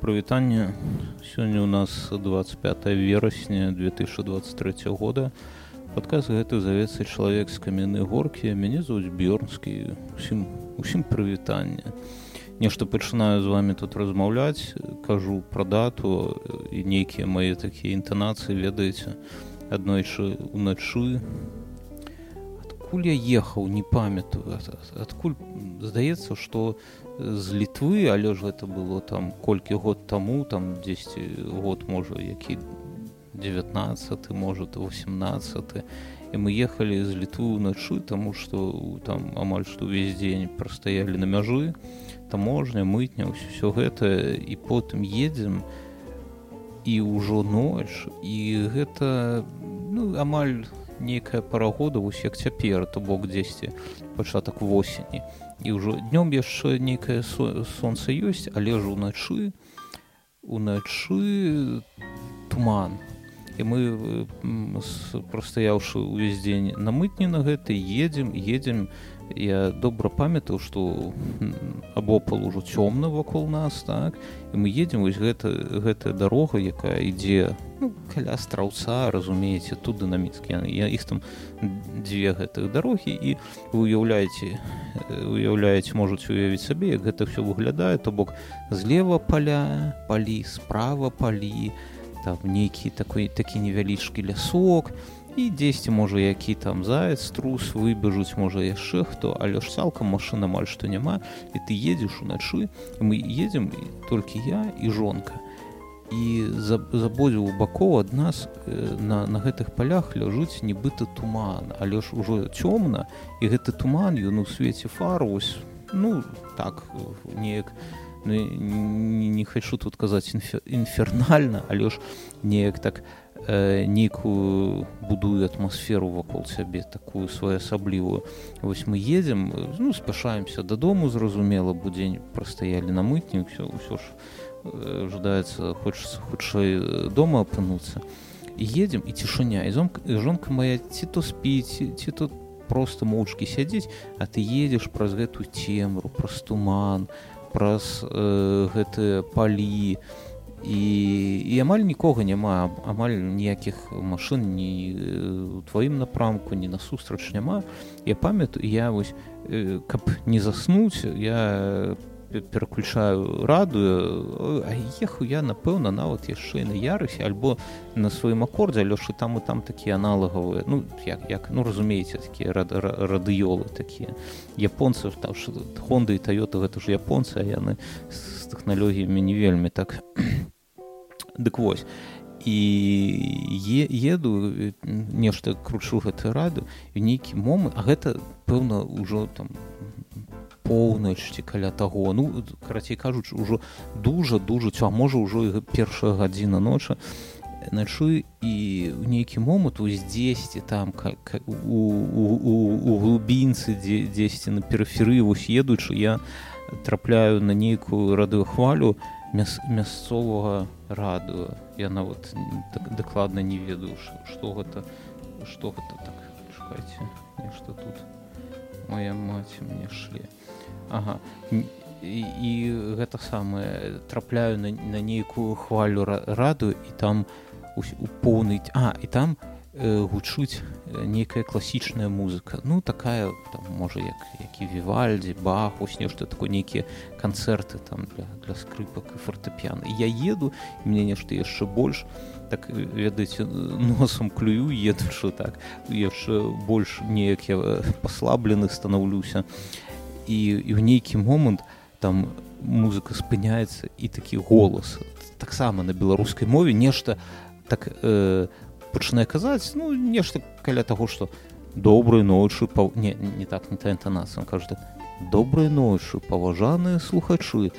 прывітанне сёння у нас 25 верасня 2023 года. Падказ гэты завецца чалавек з каменнай горкі мяне зовут бёрнскі усім усім прывітанне нешта пачынаю з вами тут размаўляць кажу пра дату і нейкія мае такія інтанацыі ведаеце аднойчы уначы адкуль я ехаў не памятаю. Адкуль здаецца што з літвы але ж гэта было там колькі год таму там 10 год можа які 19 может 18 і мы ехалі з літвы ўначы таму што там амаль што ўвесь дзень прастаялі на мяжы таможня мытня ўсё гэта і потым едзем і ўжо ноч і гэта ну амаль нейкая парагода вось як цяпер то бок дзесьці пачатак восені. і ўжо днём яшчэ нейкае сонца ёсць але ж уначы уначы туман. І мы прастаяўшы ўвесь дзень на мытні на гэты едзем едзем я добра памятаю што абопал ужо цёмна вакол нас так і мы едзем вось гэта гэтая дарога якая ідзе ну, каля страўца разумееце тут дынаміцкі я іх там дзве гэтых дарогі і вы уяўляеце уяўляеце можуць уявіць сабе як гэта все выглядае то бок злева паля палі справа палі там нейкі такой такі невялічкі лясок і і дзесьці можа які там заяц трус выбежуць можа яшчэ хто але ж цалкам машина амаль што няма і ты едзеш уначы мы едзем толькі я і жонка. І забодзіў у бакоў ад нас на, на гэтых палях ляжыць нібыта туман. Але ж ужо цёмна і гэты туман ён у свеце фарус ну так неяк ну, не, не хочу тут казаць інфернальна але ж неяк так не э, нейкую будую атмасферу вакол сябе такую своеасаблівую вось мы едзем ну спяшаемся дадому зразумела будзень прастаялі на мытні все ўсё ж э, жадаецца хочется хутчэй дома апынуцца едзем і цішыня і зонка жонка моя ці то спіць ці тут просто моўчкі сядзець а ты едзеш праз гэту цемру праз туман праз э, гэтыя палі і і, і амаль нікога няма амаль ніякіх машын ні у тваім напрамку ні насустрач няма. Я памятаю я вось каб не заснуць я пераключаю радую ехаў я напэўна нават яшчэ на ярысе альбо на сваім акордзе лёшы там і там такія аналагавыя ну як як ну разумееце такія рад, радыёлы такія. Японцы там хонды і тойота гэта ж японцы а яны з тэхналогіямі не вельмі так. Дык вось. І е, еду нешта кручу гэты раду і нейкі момант а гэта пэўна ўжо там поўнач ці каля таго. Ну карацей кажуць ужо дужа дужаць а можа ўжо першая гадзіна ночы. Начы і ў нейкі момант вось дзесьці там как у, у, у, у глубінцы дзе дзесьці на перыферы вось едучы я трапляю на нейкую радыохвалю мяс, мясцовага радуе яна вот так дакладна не ведаю что гэта что гэта так шукайце нешта тут. Моя маці мне шле. Ага. І, і гэта самае трапляю на, на нейкую хвалю раду і там у, у поўны а і там у Э, гучуць э, нейкая класічная музыка. Ну такая там можа як які вівальдзі бах ось нешта такое нейкія канцэрты там для, для скрыпак і фортэпіян я еду мне нешта яшчэ больш так ведаеце носам клюю едучы так. Яшчэ больш неяк я паслаблены станаўлюся і і в нейкі момант там музыка спыняецца і такі голас таксама на беларускай мове нешта так э, пачынае казаць ну нешта каля таго што добрай ночы па... не, не так не та інтанацыя кажа так добрай ночы паважаныя слухачы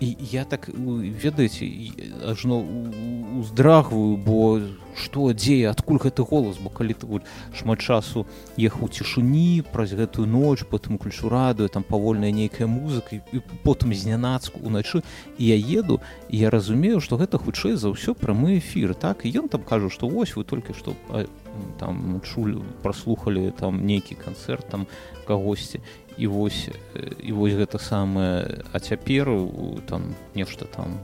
і я так ведаеце ажно уздрагваю бо што дзе адкуль гэты голас? Бо калі ты шмат часу ехаў цішыні праз гэтую ноч потым ключу радую там павольная нейкая музыка і потым знянацку уначы і я еду і я разумею што гэта хутчэй за ўсё прамы эфір так? І ён там кажу што вось вы толькі што там чулі праслухалі там нейкі канцэрт там кагосьці. І вось і вось гэта самае. А цяпер там нешта там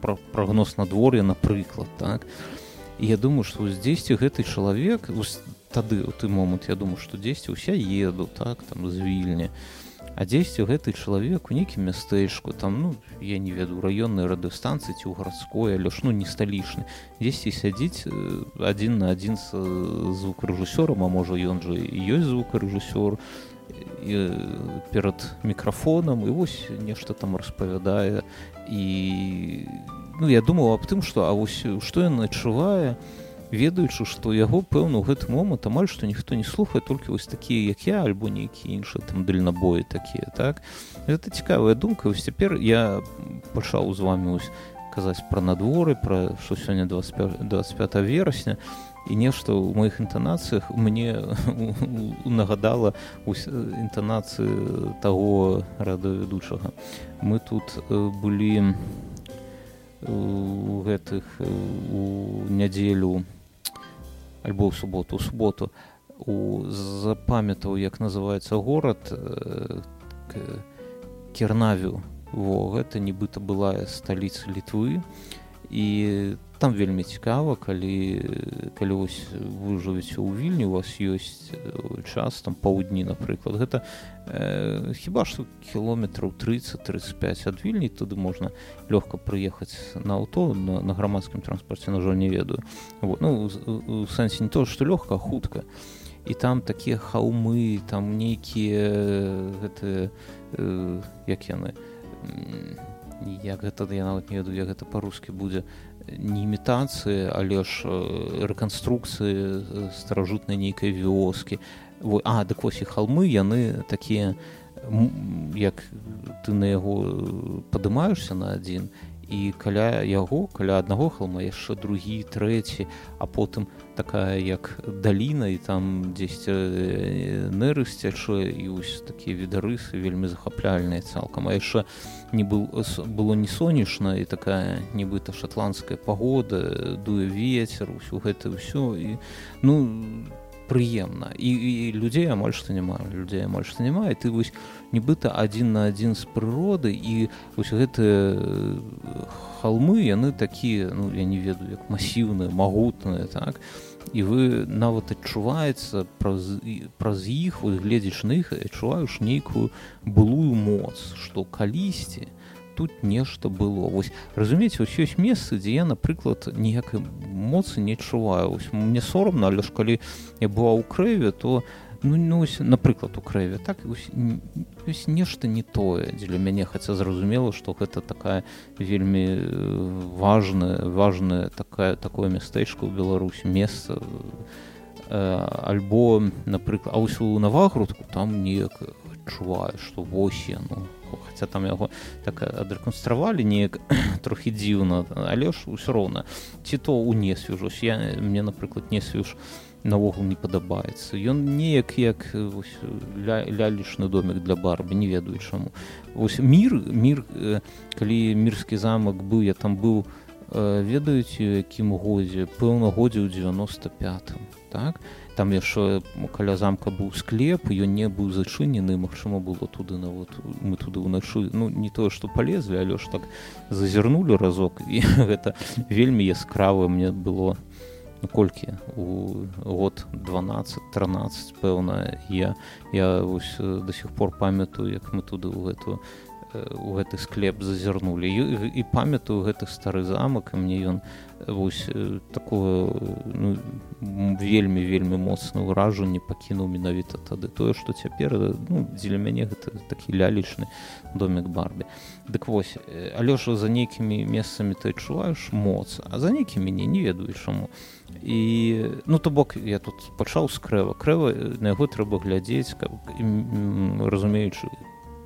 пра прагноз надвор'я напрыклад так. І я думаю што здзесьці гэты чалавек тады у ты момант я думаю што дзесьці ўся еду так там з вільні а дзесьці гэты чалавек у нейкім мястэчку там ну я не веду раённай радыёстанцыі ці ў гарадской але ж ну не сталічны. Дзесьці сядзіць адзін на адзін з звукарэжысёрам а можа ён жа ёсць звукарэжысёр перад мікрафонам і вось нешта там распавядае. І ну я думаў аб тым што а вось што ён адчувае ведаючы што яго пэўна ў гэты момант амаль што ніхто не слухае толькі вось такія як я альбо нейкія іншыя там дальнабоі такія так? Гэта цікавая думка вось цяпер я пачаў з вами ось казаць пра надворы пра што сёння 25 25 верасня і нешта ў маіх інтанацыях мне нагадала інтанацыі таго радавядучага мы тут былі у гэтых у нядзелю альбо ў суботу. У суботу у запамятаў як называется горад кернавю во гэта нібыта была сталіца літвы. І там вельмі цікава калі калі вось вы жывеце ў вільні у вас ёсць час там паўдні напрыклад. Гэта э, хіба што кіલોметраў 30-35 ад вільні туды можна лёгка прыехаць на аўто на, на грамадскім транспарце на жаль не ведаю. Вот, ну у сэнсе не то што лёгка хутка. І там такія хаўмы там нейкія гэты э, як яны як гэта я нават не ведаю як гэта па-рускі будзе не імітацыі але ж рэканструкцыі старажытнай нейкай вёскі а дык вось і халмы яны такія як ты на яго падымаешься на адзін і каля яго каля аднаго халма яшчэ другі трэці а потым такая як даліна і там дзесьці неры сцячэ і вось такія відарысы вельмі захапляльныя цалкам. А яшчэ не был было не сонечна і такая нібыта шотландская пагода дуе ветер усё гэта ўсё і ну прыемна і, і людзей амаль што няма людзей амаль што няма і ты вось нібыта адзін на адзін з прыроды і вось гэтыя халмы яны такія ну я не ведаю як масіўныя магутныя так. І вы нават адчуваецца праз праз іх вот гледзяш на іх адчуваеш нейкую былую моц што калісьці тут нешта было. Вось разумееце вось ёсць месцы дзе я напрыклад ніякай моцы не адчуваю. Ось мне сорамна але ж калі я была ў крэве то ну, ну ось, напрыклад у крэве так ось, ось нешта не тое дзеля мяне хаця зразумела што гэта такая вельмі важная важная такая такое мястэчка ў беларусі месца э, альбо напрыклад а ось у навагрудку там неяк адчуваю што вось яно хаця там яго так адрэканстравалі неяк трохі дзіўна але ж усё роўна ці то у несвіжусь я мне напрыклад не свіж наогул не падабаецца ён неяк як ля, лялічны домик для барбы не ведаю чаму ось мир мир калі мірскі замак быў я там быў ведаюць якім годзе пэўна годзе ў 95 так там яшчэ каля замка быў склеп ён не быў зачынены магчыма было туды нават мы туды ўначы ну не тое што палезлі але ж так зазірнулі разок і гэта вельмі яскравае мне было ну, колькі у год 12 13 пэўна я я вось до сих пор памятаю як мы туды ў гэтую у гэты склеп зазірнулі. І, і памятаю гэты стары замак і мне ён вось такое ну, вельмі вельмі моцна ўражанне пакінуў менавіта тады. Тое што цяпер ну, дзеля мяне гэта такі лялічны домик барбі. Дык вось ж за нейкімі месцамі ты адчуваеш моц а за нейкі мяне не ведаю чаму. І ну то бок я тут пачаў з крэва. Крэва на яго трэба глядзець каб разумеючы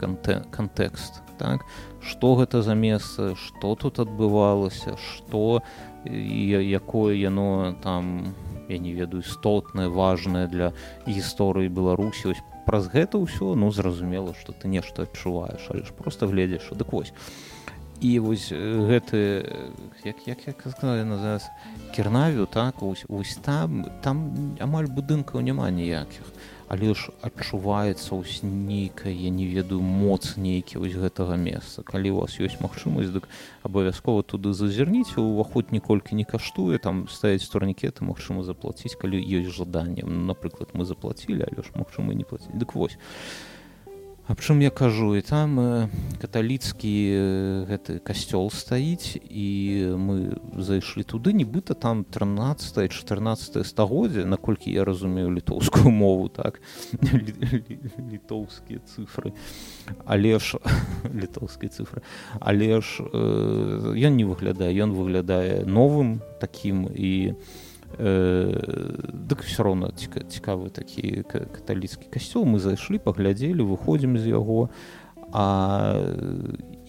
кантэкст так? Что гэта за месца что тут адбывалася что якое яно там я не ведаю істотнае важное для гісторыі беларусі. Ось праз гэта ўсё ну зразумела что ты нешта адчуваеш але ж просто гледзяш дык вось. І вось гэты як як як сказала на зараз кернавю так? Ось ось там там амаль будынкаў няма ніякіх але ж адчуваецца ось нейкая я не ведаю моц нейкі вось гэтага месца. Калі у вас ёсць магчымасць дык абавязкова туды зазірніце уваход ніколькі не каштуе там стаяць турнікеты магчыма заплаціць калі ёсць жаданне. Напрыклад мы заплацілі але ж магчыма не плаціць дык вось Аб чым я кажу і там э, каталіцкі э, гэты касцёл стаіць і мы зайшлі туды нібыта там 13 14 стагоддзя наколькі я разумею літоўскую мову так літоўскія цифры але ж літоўскія цифры але ж э, ён не выглядае ён выглядае новым такім і у э, дык все роўно цікавы такі каталіцкі касцёл. Мы зайшлі паглядзелі выходзім з яго. А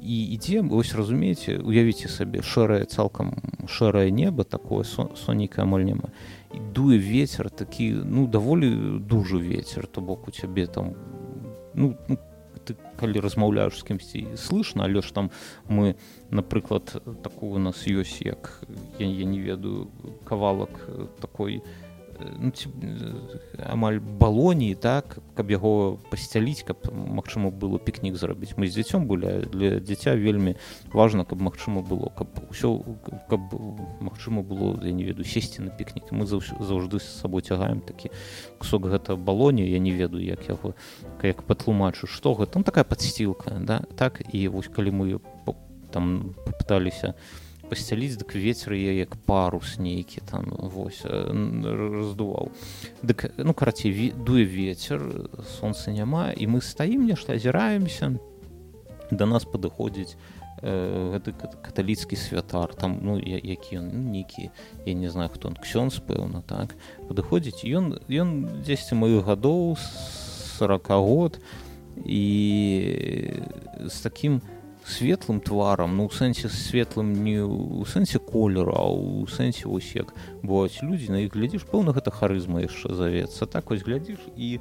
і ідзем вось разумееце уявіце сабе шэрае цалкам шэрае неба такое сонейкае амаль няма. І дуе ветер такі ну даволі дужы ветер то бок у цябе там ну, ну ты калі размаўляеш з кімсьці слышно але ж там мы напрыклад такую у нас ёсць як я, я не ведаю кавалак такой ну, ці, амаль балоніі так каб яго пасцяліць каб магчыма было пікнік зрабіць. Мы з дзіцём былі для дзіця вельмі важна каб магчыма было каб ўсё каб магчыма было я не ведаю сесці на пікнік. Мы заўжды з сабой цягаем такі кусок гэта балоні я не ведаю як яго як патлумачу што гэта. Там такая падсцілка да так і вось калі мы там пыталіся у пасцяліць дык ветер я як парус нейкі там вось раздуваў. Дык ну карацей дуе ветер солнца няма і мы стаім нешта азіраемся. Да нас падыходзіць гэты каталіцкі святар там ну які ён ну, нейкі я не знаю хто он ксёнз пэўна так. Падыходзіць ён ён дзесьці маіх гадоў 40 год і з таким светлым тварам ну у сэнсе светлым не у сэнсе колеру а у сэнсе вось як бываюць людзі на іх глядзіш пэўна гэта харызма яшчэ завецца так вось глядзіш і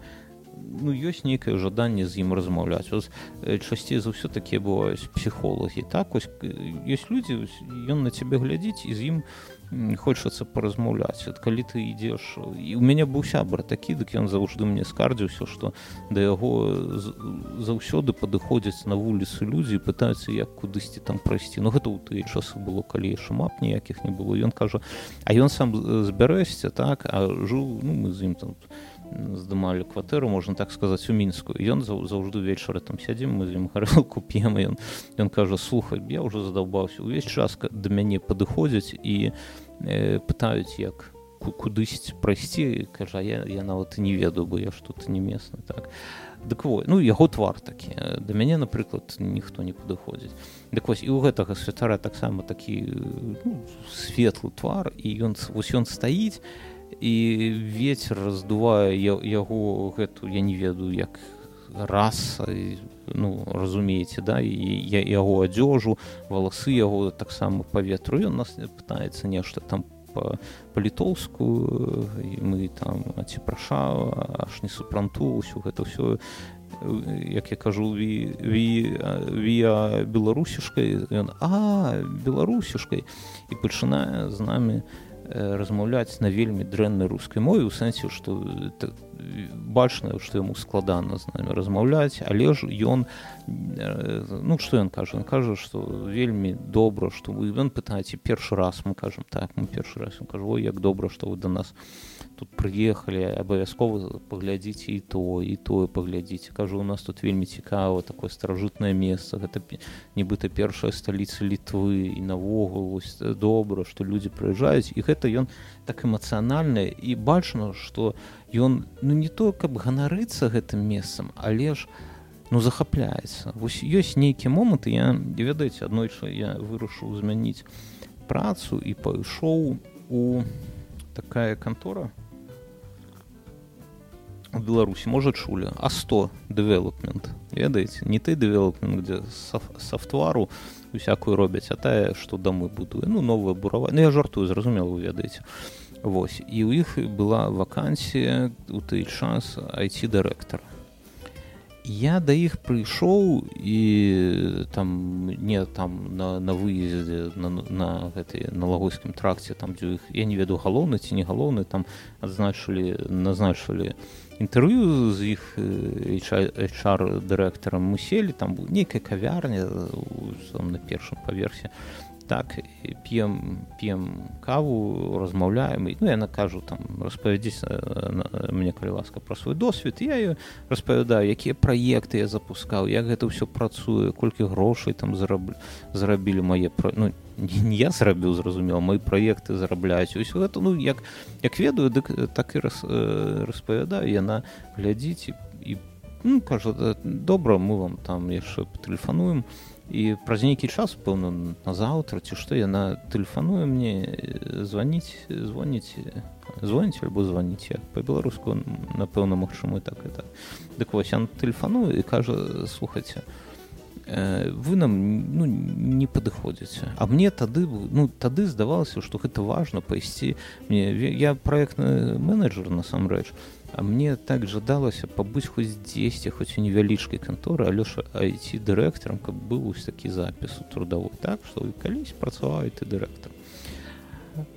ну ёсць нейкае жаданне з ім размаўляць ось часцей за ўсё такія бываюць псіхолагі так ось ёсць людзі ён на цябе глядзіць і з ім хочацца паразмаўляць от калі ты ідзеш і у мяне быў сябра такі дык ён заўжды мне скардзіўся што да яго заўсёды падыходзяць на вуліцы людзі пытаюцца як кудысьці там прайсці. Ну гэта ў тыя часы было калі яшчэ мап ніякіх не было. Ён кажа а ён сам збярэсся так? А жыў ну мы з ім там здымалі кватэру можна так сказаць у мінску ён заўжды вечары там сядзім мы з ім гарэлку п'ем ён ён кажа слухай я ўжо задаўбаўся увесь час да мяне падыходзяць і э, пытаюць як кудысьці прайсці кажа я я нават і не ведаю бы я ж тут не месны так. Дык во ну яго твар такі да мяне напрыклад ніхто не падыходзіць дык вось і ў гэтага святара таксама такі ну, светлы твар і ён вось ён стаіць і ветер раздувае яго гэту я не ведаю як раз ну разумееце да і я яго адзежу валасы яго таксама паветру ён нас пытаецца нешта там па-літоўску мы там ці праша аж не супранту ўсё гэта ўсё як я кажу вія беларусішкай ён а беларусішкай і пачынае з намі размаўляць на вельмі дрэннай рускай мове у сэнсе што бачна што яму складана з намі размаўляць але ж ён ну што ён кажа ён кажа што вельмі добра што вы ён пытаеце першы раз мы кажам так мы першы раз кажу як добра што вы да нас тут прыехалі абавязкова паглядзіце і то і тое паглядзіце кажу у нас тут вельмі цікава такое старажытнае месца гэта нібыта першая сталіца літвы і навогул добра што людзі прыязджаюць і гэта ён так эмацыянальна і бачна што ён ну не то каб ганарыцца гэтым месцам але ж ну захапляецца вось ёсць нейкія моманты я не ведаеце аднойчы я вырашыў змяніць працу і пайшоў у такая кантора у беларусі можа чулі а 100 дэвелопмент ведаеце не ты дэвелопмент где софтвару усякую робяць а тая што дамы будуе ну новая бурава ну, я жартую зразумела вы ведаеце Вось. І ў іх была вакансія у час айти дырэктар я да іх прыйшоў і там не там на, на выездзе на, на гэтай налагойскім тракце там дзе іх я не веду галоўны ці не галоўны там адзначылі назначылі інтэрв'ю з іх чар дырэктарам мы селі там нейкая кавярня на першым паверсе так п'ем п'ем каву размаўляем і ну яна кажу там распавядзіць мне калі ласка пра свой досвед я ее распавядаю якія праекты я запускаў як гэта ўсё працуе колькі грошай там зараблю зарабілі мае пра ну, я зрабіў зразумела мои праекты зарабляюць усё гэта ну як як ведаю дык так і раз, распавядаю яна глядзіць і, і ну, кажа добра мы вам там яшчэ тэлефануем і праз нейкі час пэўна на заўтра ці што яна тэлефануе мне званіць звоніць звоніць альбо званіць па-беларуску напэўна магчыма так это дык вось я тэлефаную і кажа слухайце вы нам ну, не падыходзіце а мне тады ну тады здавалася што гэта важна пайсці мне. Я праектны менеджер насамрэч А мне так жадалася пабыць хоць дзесьці хоць у невялічкай канторы алёша айці дырэктарам каб быў вось такі запіс у трудовой так што вы калісь працаваў ты дырэктар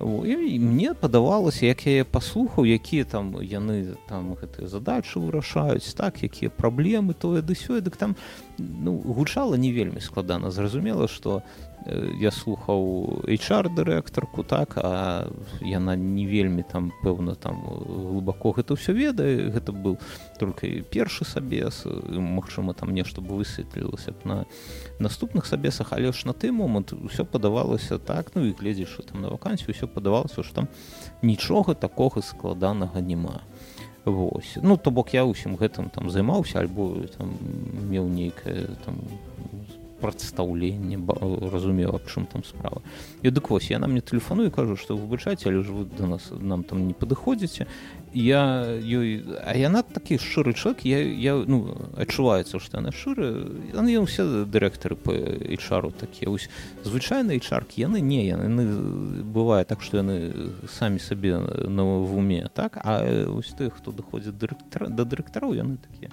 мне падавалася як я паслухаў якія там яны там гэтыя задачы вырашаюць так якія праблемы тое ды сёе дык там ну гучала не вельмі складана. Зразумела што я слухаў HR дырэктарку так а яна не вельмі там пэўна там глыбако гэта ўсё ведае. Гэта быў только першы сабес Мачыма там нешта бы высветлілася на наступных сабесах. Але ж на той момант усё падавалася так ну і гледзіш там на вакансію ўсё падавалася што там нічога такога складанага няма Вось. Ну то бок я ўсім гэтым там займаўся альбо там меў нейкае там прадстаўленне разумеў аб чым там справа. І дык вось яна мне тэлефаную кажу што выбачайце але ж вы да нас нам там не падыходзіце я ёй а яна такі шчыры чалавек я я ну адчуваецца што яна шчыры яны усе дырэктары по ічару такія ось звычайныя чаркі яны не яны бывае так што яны самі сабе на в уме так а ось тых хто даходзіць дырэктара да дырэктараў яны такія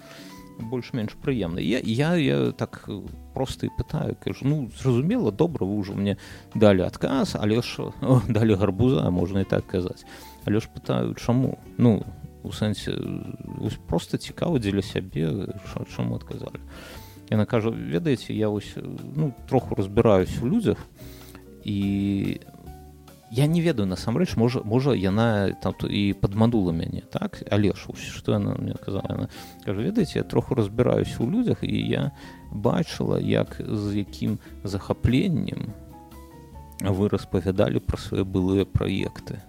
больш-менш прыемна я, я я так просто і пытаю кажу ну зразумела добра вы ўжо мне далі адказ але ж далі гарбуза можна і так казаць але ж пытаю чаму ну у сэнсе просто цікава дзеля сябе чаму адказалі яна кажа ведаеце я вось ну троху разбіраюсь у людзях і я не ведаю насамрэч можа можа яна там і падманула мяне так? Але ж што яна мне казала кажа ведаеце я троху разбіраюсь у людзях і я бачыла як з якім захапленнем вы распавядалі пра свае былыя праекты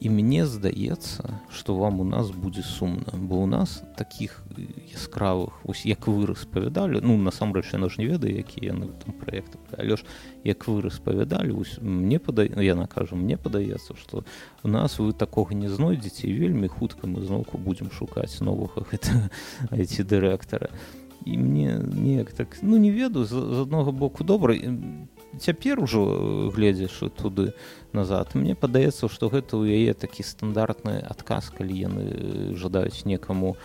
і мне здаецца што вам у нас будзе сумна бо у нас таких яскравых ось як вы распавядалі ну насамрэч яно ж не ведае якія яны там проекты але ж як вы распавядалі мне пада яна кажу мне падаецца што у нас вы такога не знойдзеце вельмі хутка мы зноўку будзем шукаць новых гэта эти дырэктара. І мне неяк так ну не ведаю з, з аднаго боку добра цяпер ужо э, гледзяш туды назад мне падаецца што гэта ў яе такі стандартны адказ калі яны э, жадаюць некаму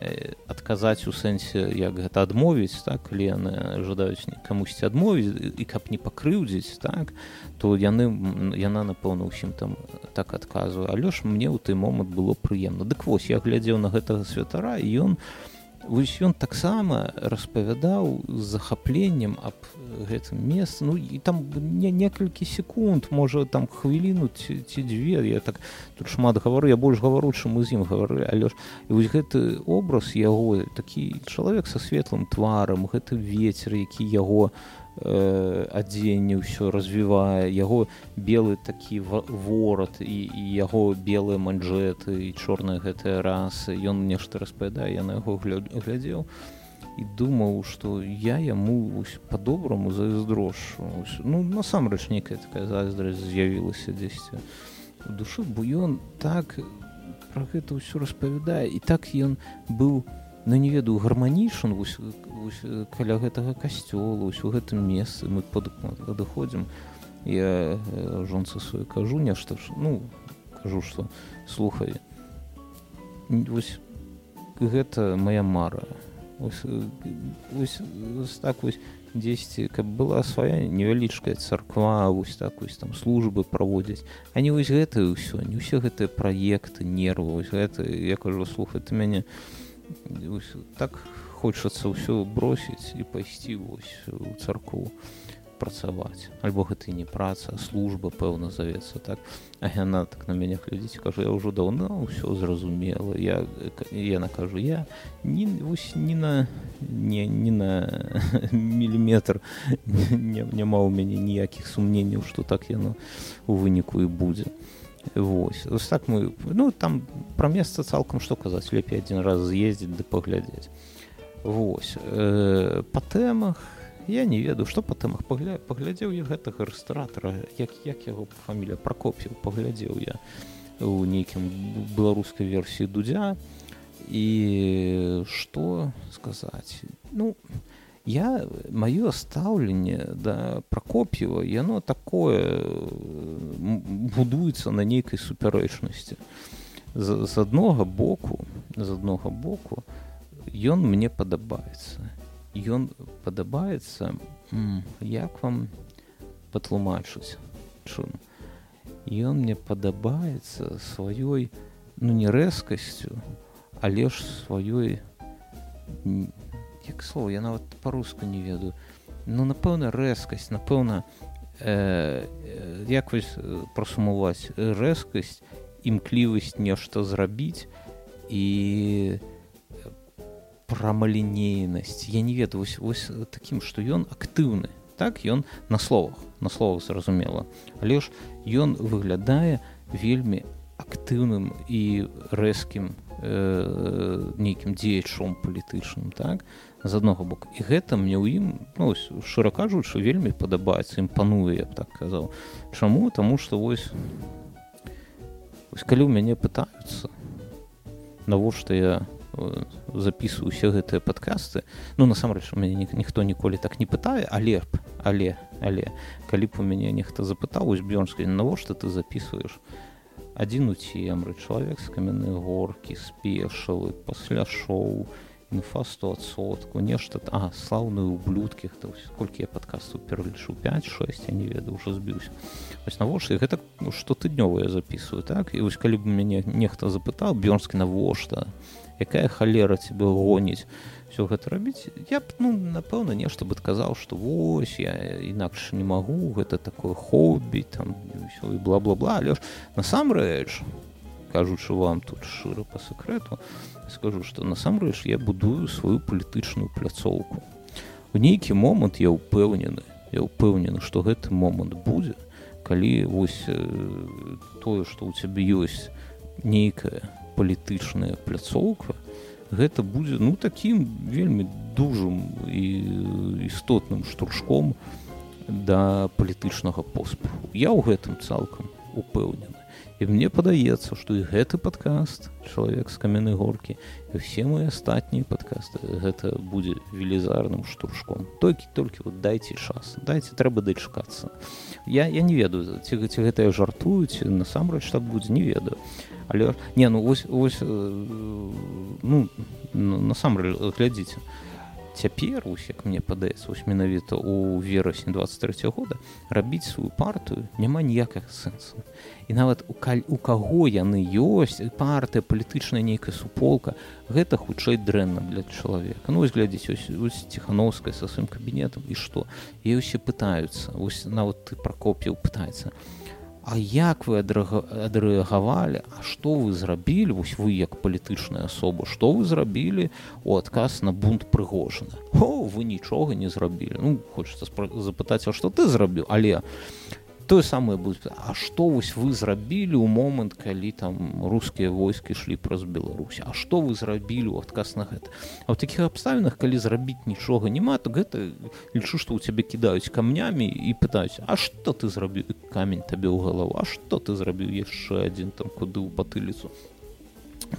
э, адказаць у сэнсе як гэта адмовіць так калі яны жадаюць камусьці адмовіць і каб не пакрыўдзіць так то яны яна напэўна ўсім там так адказваю але ж мне ў той момант было прыемна. Дык вось я глядзеў на гэтага святара і ён у вось ён таксама распавядаў з захапленнем аб гэтым месцы ну і там не некалькі секунд можа там хвіліну ці, ці дзве. Я так тут шмат гавару я больш гавару чым мы з ім гавары але ж і вось гэты образ яго такі чалавек са светлым тварам гэты ветер які яго э, адзенне ўсё развівае. Яго белы такі ворат і, і яго белыя манжеты і чорная гэтая расы. Ён нешта распавядае я на яго глядзеў і думаў што я яму по-добраму зайздрошу ну насамрэч некая такая зайздрасць з'явілася дзесьці у душы бо ён так про гэта ўсё распавядае. І так ён быў ну не ведаю гарманічна каля гэтага касцёла ўсё гэтым месцы мы падыходзім. Я жонцы сваю кажу нешта ну кажу што слухай вось гэта моя мара. Ось, ось, ось так вось дзесьці каб была свая невялічкая царква вось так вось там службы праводзяць. А не вось гэта ўсё не ўсе гэтыя праекты нервы вось гэта я кажу слухай ты мяне ось, так хочацца ўсё бросіць і пайсці вось у царкву працаваць альбо гэта не праца служба пэўна завецца так? А яна так на мяне глядзіць кажу я ўжо даўно ўсё зразумела я яна кажу я не вось не на не не на міліметр няма ў мяне ніякіх сумненняў што так яно у выніку і будзе Вось ось так мы ну там пра месца цалкам што казаць лепей адзін раз з'ездзіць ды паглядзець Вось э, па тэмах я не ведаю што па тэмах пагля... паглядзеў я гэтага рэстаратара як як яго фамілія? Пракопіў паглядзеў я у нейкім беларускай версіі дудзя. І што сказаць? Ну я маё стаўленне да пракоп'ева яно такое будуецца на нейкай супярэчнасці з, з аднога боку з аднога боку ён мне падабаецца ён падабаецца як вам патлумачыць ён мне падабаецца сваёй ну не рэзкасцю але ж сваёй як слова я нават по-руску не ведаю ну напэўна рэзкасць напэўна э, як вось прасумаваць рэзкасць імклівасць нешта зрабіць і прамалінейнасць. Я не ведаю вось, вось такім што ён актыўны. Так ён на словах на словах зразумела. Але ж ён выглядае вельмі актыўным і рэзкім э, нейкім дзеячом палітычным так з аднаго боку. І гэта мне ў ім ну, шчыра кажучы вельмі падабаецца ім пануе я б так казаў. Чаму? Таму што вось вось калі ў мяне пытаюцца навошта я Э, записываю усе гэтыя падкасты ну насамрэч у мяне ні, ніхто ніколі так не пытае але б але але калі б у мяне нехта запытаў вось бёрнскі навошта ты записываешь адзін у цемры чалавек з каменнай горкі спешалы пасля шоу інфа 100сотку нешта а слаўныя ублюдкі хто колькі я падкасту пералічу 5-6 я не ведаю ўжо збіўся вось навошта гэта штотыднёвыя записываю так? І вось калі б мяне нехта запытаў бёрнскі навошта якая халера тебе гоніць все гэта рабіць я б ну напэўна нешта бы адказаў что вось я інакш не магу гэта такое хобі там все і бла-бла-бла але ж насамрэч кажучы вам тут шчыра по сакрэту скажу что насамрэч я будую сваю палітычную пляцоўку. У нейкі момант я ўпэўнены я ўпэўнены что гэты момант будзе калі вось э, тое что у цябе ёсць нейкая палітычная пляцоўка гэта будзе ну такім вельмі дужым і істотным штуршком да палітычнага поспеху. Я ў гэтым цалкам упэўнены і мне падаецца што і гэты падкаст чалавек з каменнай горкі і все мои астатнія падкасты гэта будзе велізарным штуршком. Толькі толькі вот дайце час дайце трэба дачакацца. Я я не ведаю ці ці гэтыя жартуюць насамрэч так будзе не ведаю. Але не ну вось вось э, ну насамрэч глядзіце цяпер як мне падаецца вось менавіта у верасні 23 года рабіць сваю партыю няма ніякага сэнсу і нават у каль у каго яны ёсць партыя палітычная нейкая суполка гэта хутчэй дрэнна для чалавека. Ну вось глядзіць ось, ось ціхановская са сваім кабінетам і што? І усе пытаюцца ось нават ты пракопіў пытаецца А як вы адрэагавалі? А што вы зрабілі? Вось вы як палітычная асоба што вы зрабілі? У адказ на бунт прыгожана О вы нічога не зрабілі. Ну хочется запытаць а што ты зрабіў? Але тое самае будзе А што вось вы зрабілі ў момант калі там рускія войскі ішлі праз Беларусь? А што вы зрабілі ў адказ на гэта А ў такіх абставінах калі зрабіць нічога няма то гэта лічу што ў цябе кідаюць камнямі і пытаюць А што ты зрабіў камень табе ў галаву А што ты зрабіў яшчэ адзін там куды ў патыліцу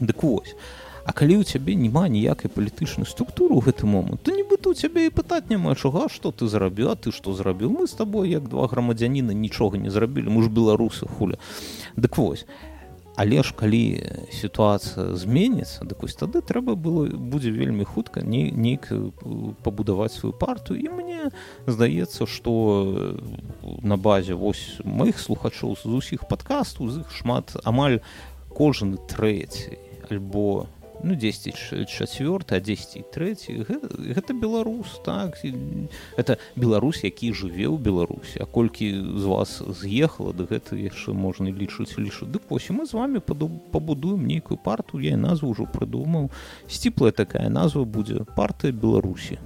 Дык вось А калі ў цябе няма ніякай палітычнай структуры ў гэты момант, то нібыта ў цябе і пытаць няма чага, што ты зрабіў, а ты што зрабіў мы з табой як два грамадзяніна нічога не зрабілі, мы ж беларусы хуля. Дык вось. але ж калі сітуацыя зменіцца дык вось тады трэба было будзе вельмі хутка не нейк пабудаваць сваю парту і мне здаецца што на базе вось маіх слухачоў з усіх падкастаў з іх шмат амаль кожны трэці альбо ну 10 четверт а 10 третий гэта, гэта беларус так это беларусь які жыве ў беларусі а колькі з вас з'ехала да гэта яшчэ можна лічыць лішу дык вось мы з вами пабудуем нейкую парту я назву ўжо прыдумаў. Сціплая такая назва будзе партыя беларусі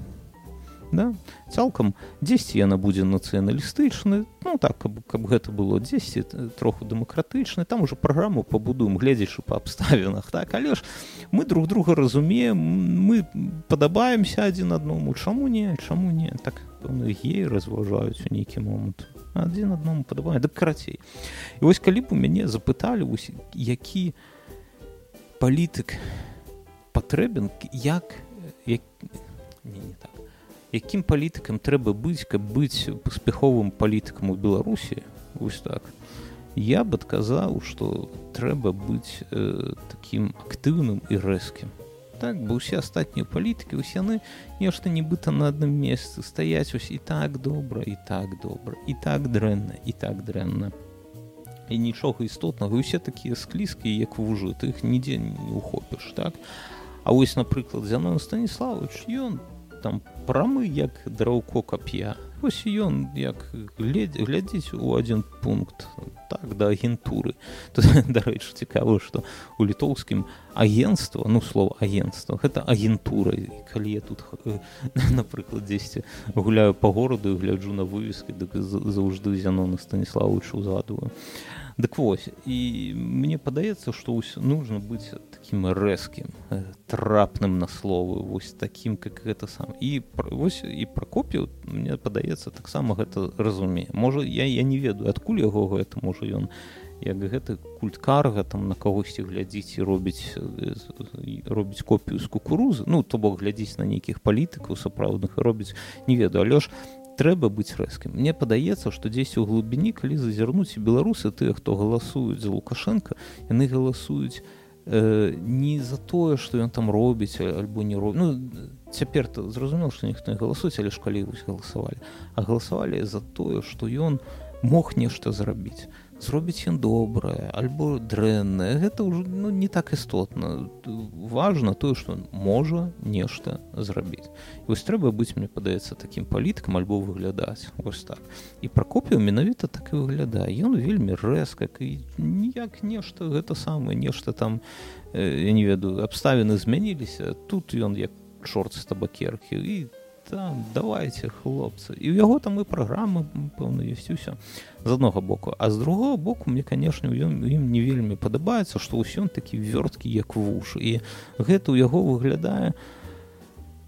да? цалкам дзесьці яна будзе нацыяналістычны ну так каб, каб гэта было 10 троху дэмакратычны там уже праграму пабудуем гледзячы па абставінах так? Але ж мы друг друга разумеем мы падабаемся адзін адному. Чаму не чаму не? Так геі разважаюць у нейкі момант. Адзін адному падабае. Да карацей і вось калі б у мяне запыталі вось які палітык патрэбен як як не, не так якім палітыкам трэба быць каб быць паспяховым палітыкам у беларусі вось так. Я б адказаў што трэба быць э, таким актыўным і рэзкім так бы усе астатнія палітыкі усе яны нешта нібыта на адным месцы стаяць ось і так добра і так добра і так дрэнна і так дрэнна і нічога істотнага усе такія склізкія як вужы ты іх нідзе не ухопіш так? А вось напрыклад зяно станіславович ён там прамы як драўко кап'я ось ён як глядзець у один пункт так да агентуры. Дарэчы цікава што у літоўскім агенства ну слово агенства гэта агентура. Калі я тут напрыклад дзесьці гуляю по гораду і гляджу на вывескі дык заўжды зянона станіславовичу узгадываю а Дык вось і мне падаецца, што нужно быць таким рэзкім э, трапным на словы вось таким как гэта сам. І вось і пракопіў мне падаецца таксама гэта разумее. Можа я я не ведаю адкуль яго гэта можа ён як гэты культ карга там на кагосьці глядзіць і робіць э, робіць копію з кукурузы. Ну то бок глядзіць на нейкіх палітыкаў сапраўдных робіць не ведаю. Але ж трэба быць рэзкім. Мне падаецца што дзесьці ў глыбіні калі зазірнуць беларусы тыя хто галасуюць за лукашенко яны галасуюць э, не за тое што ён там робіць альбо не роб ну, цяпер то зразумел што ніхто не галасуюць але ж калі вось галасавалі. А галасавалі за тое што ён мог нешта зрабіць зробіць ён добрае альбо дрэннае. Гэта ўжо ну, не так істотна. Важна тое што можа нешта зрабіць. Вось трэба быць мне падаецца такім палітыкам альбо выглядаць. Вось так. І пракопіў менавіта так і выглядае. Ён вельмі рэзка і ніяк нешта гэта самае нешта там я не ведаю абставіны змяніліся. Тут ён як чорт з табакеркі. І там там давайте хлопцы і ў яго там і праграма пэўна ёсць усё з аднаго боку. А з другого боку мне канешне ім не вельмі падабаецца што ўсё такі вёрткі як вуш і гэта ў яго выглядае у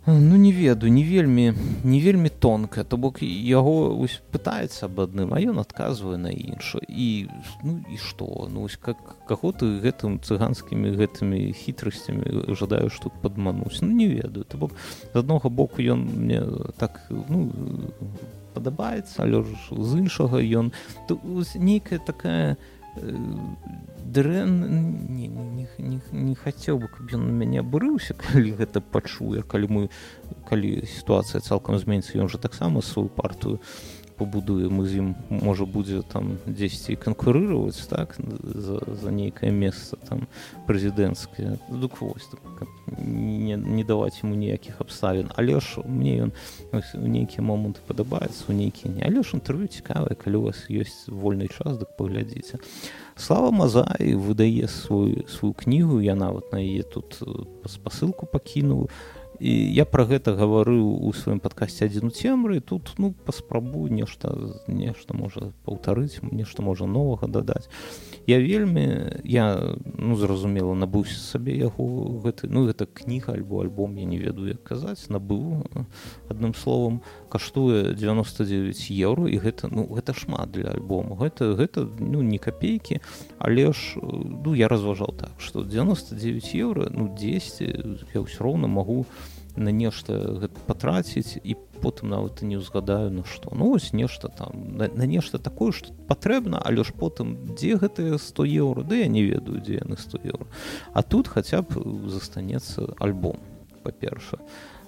ну не ведаю не вельмі не вельмі тонка то бок яго ось пытаецца аб адным а ён адказвае на інша і ну і што? Ну ось как каго ты гэтым цыганскімі гэтымі хітрасцямі жадаю што падмануць? Ну не ведаю то бок з аднога боку ён мне так ну падабаецца але ж з іншага ён нейкая такая дрэн не, не, не, не хацеў бы каб ён на мяне абурыўся калі гэта пачуе калі мы калі сітуацыя цалкам зменіцца ён жа таксама сваю партыю пабудуе мы з ім можа будзе там дзесьці канкурыраваць так за, за нейкае месца там прэзідэнцкае дук вось так, не, не даваць ему ніякіх абставін але ж мне ён у нейкія моманты падабаецца у нейкі не. Але ж інтэрв'ю цікавае калі у вас ёсць вольны час дык паглядзіце слава мазаі выдае свою сваю кнігу я нават на яе тут спасылку пакінуў і я пра гэта гаварыў у сваім падкасці адзін у цемры тут ну паспрабую нешта нешта можа паўтарыць нешта можа новага дадаць. Я вельмі я ну зразумела набыў сабе яго гэты ну гэта кніга альбо альбом я не ведаю як казаць набыў адным словам каштуе 99 еўро і гэта ну гэта шмат для альбому гэта гэта ну не капейкі але ж ну я разважаў так что 99 еўра ну 10 я ўсё роўна магу на нешта патраціць і потым нават не ўзгадаю на што. Ну ось нешта там на, на нешта такое што патрэбна але ж потым дзе гэтыя 100 еўро да я не ведаю дзе яны 100 еўро а тут хаця б застанецца альбом па-перша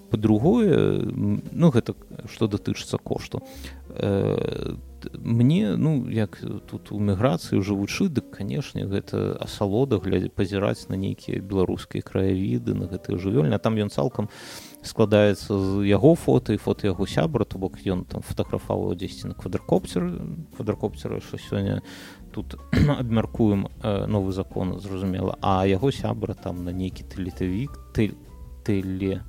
по-другое ну гэта што датычыцца кошту. Э, мне ну як тут у міграцыі жывучы дык канешне гэта асалода глядзя пазіраць на нейкія беларускія краявіды на гэтыя жывёльня там ён цалкам складаецца з яго фота і фото яго сябра. То бок ён там фотаграфаваў дзесьці на квадракопцер квадракопцера що сёння тут абмяркуем э, новы закон зразумела. А яго сябра там на нейкі тэлетавік ты тэле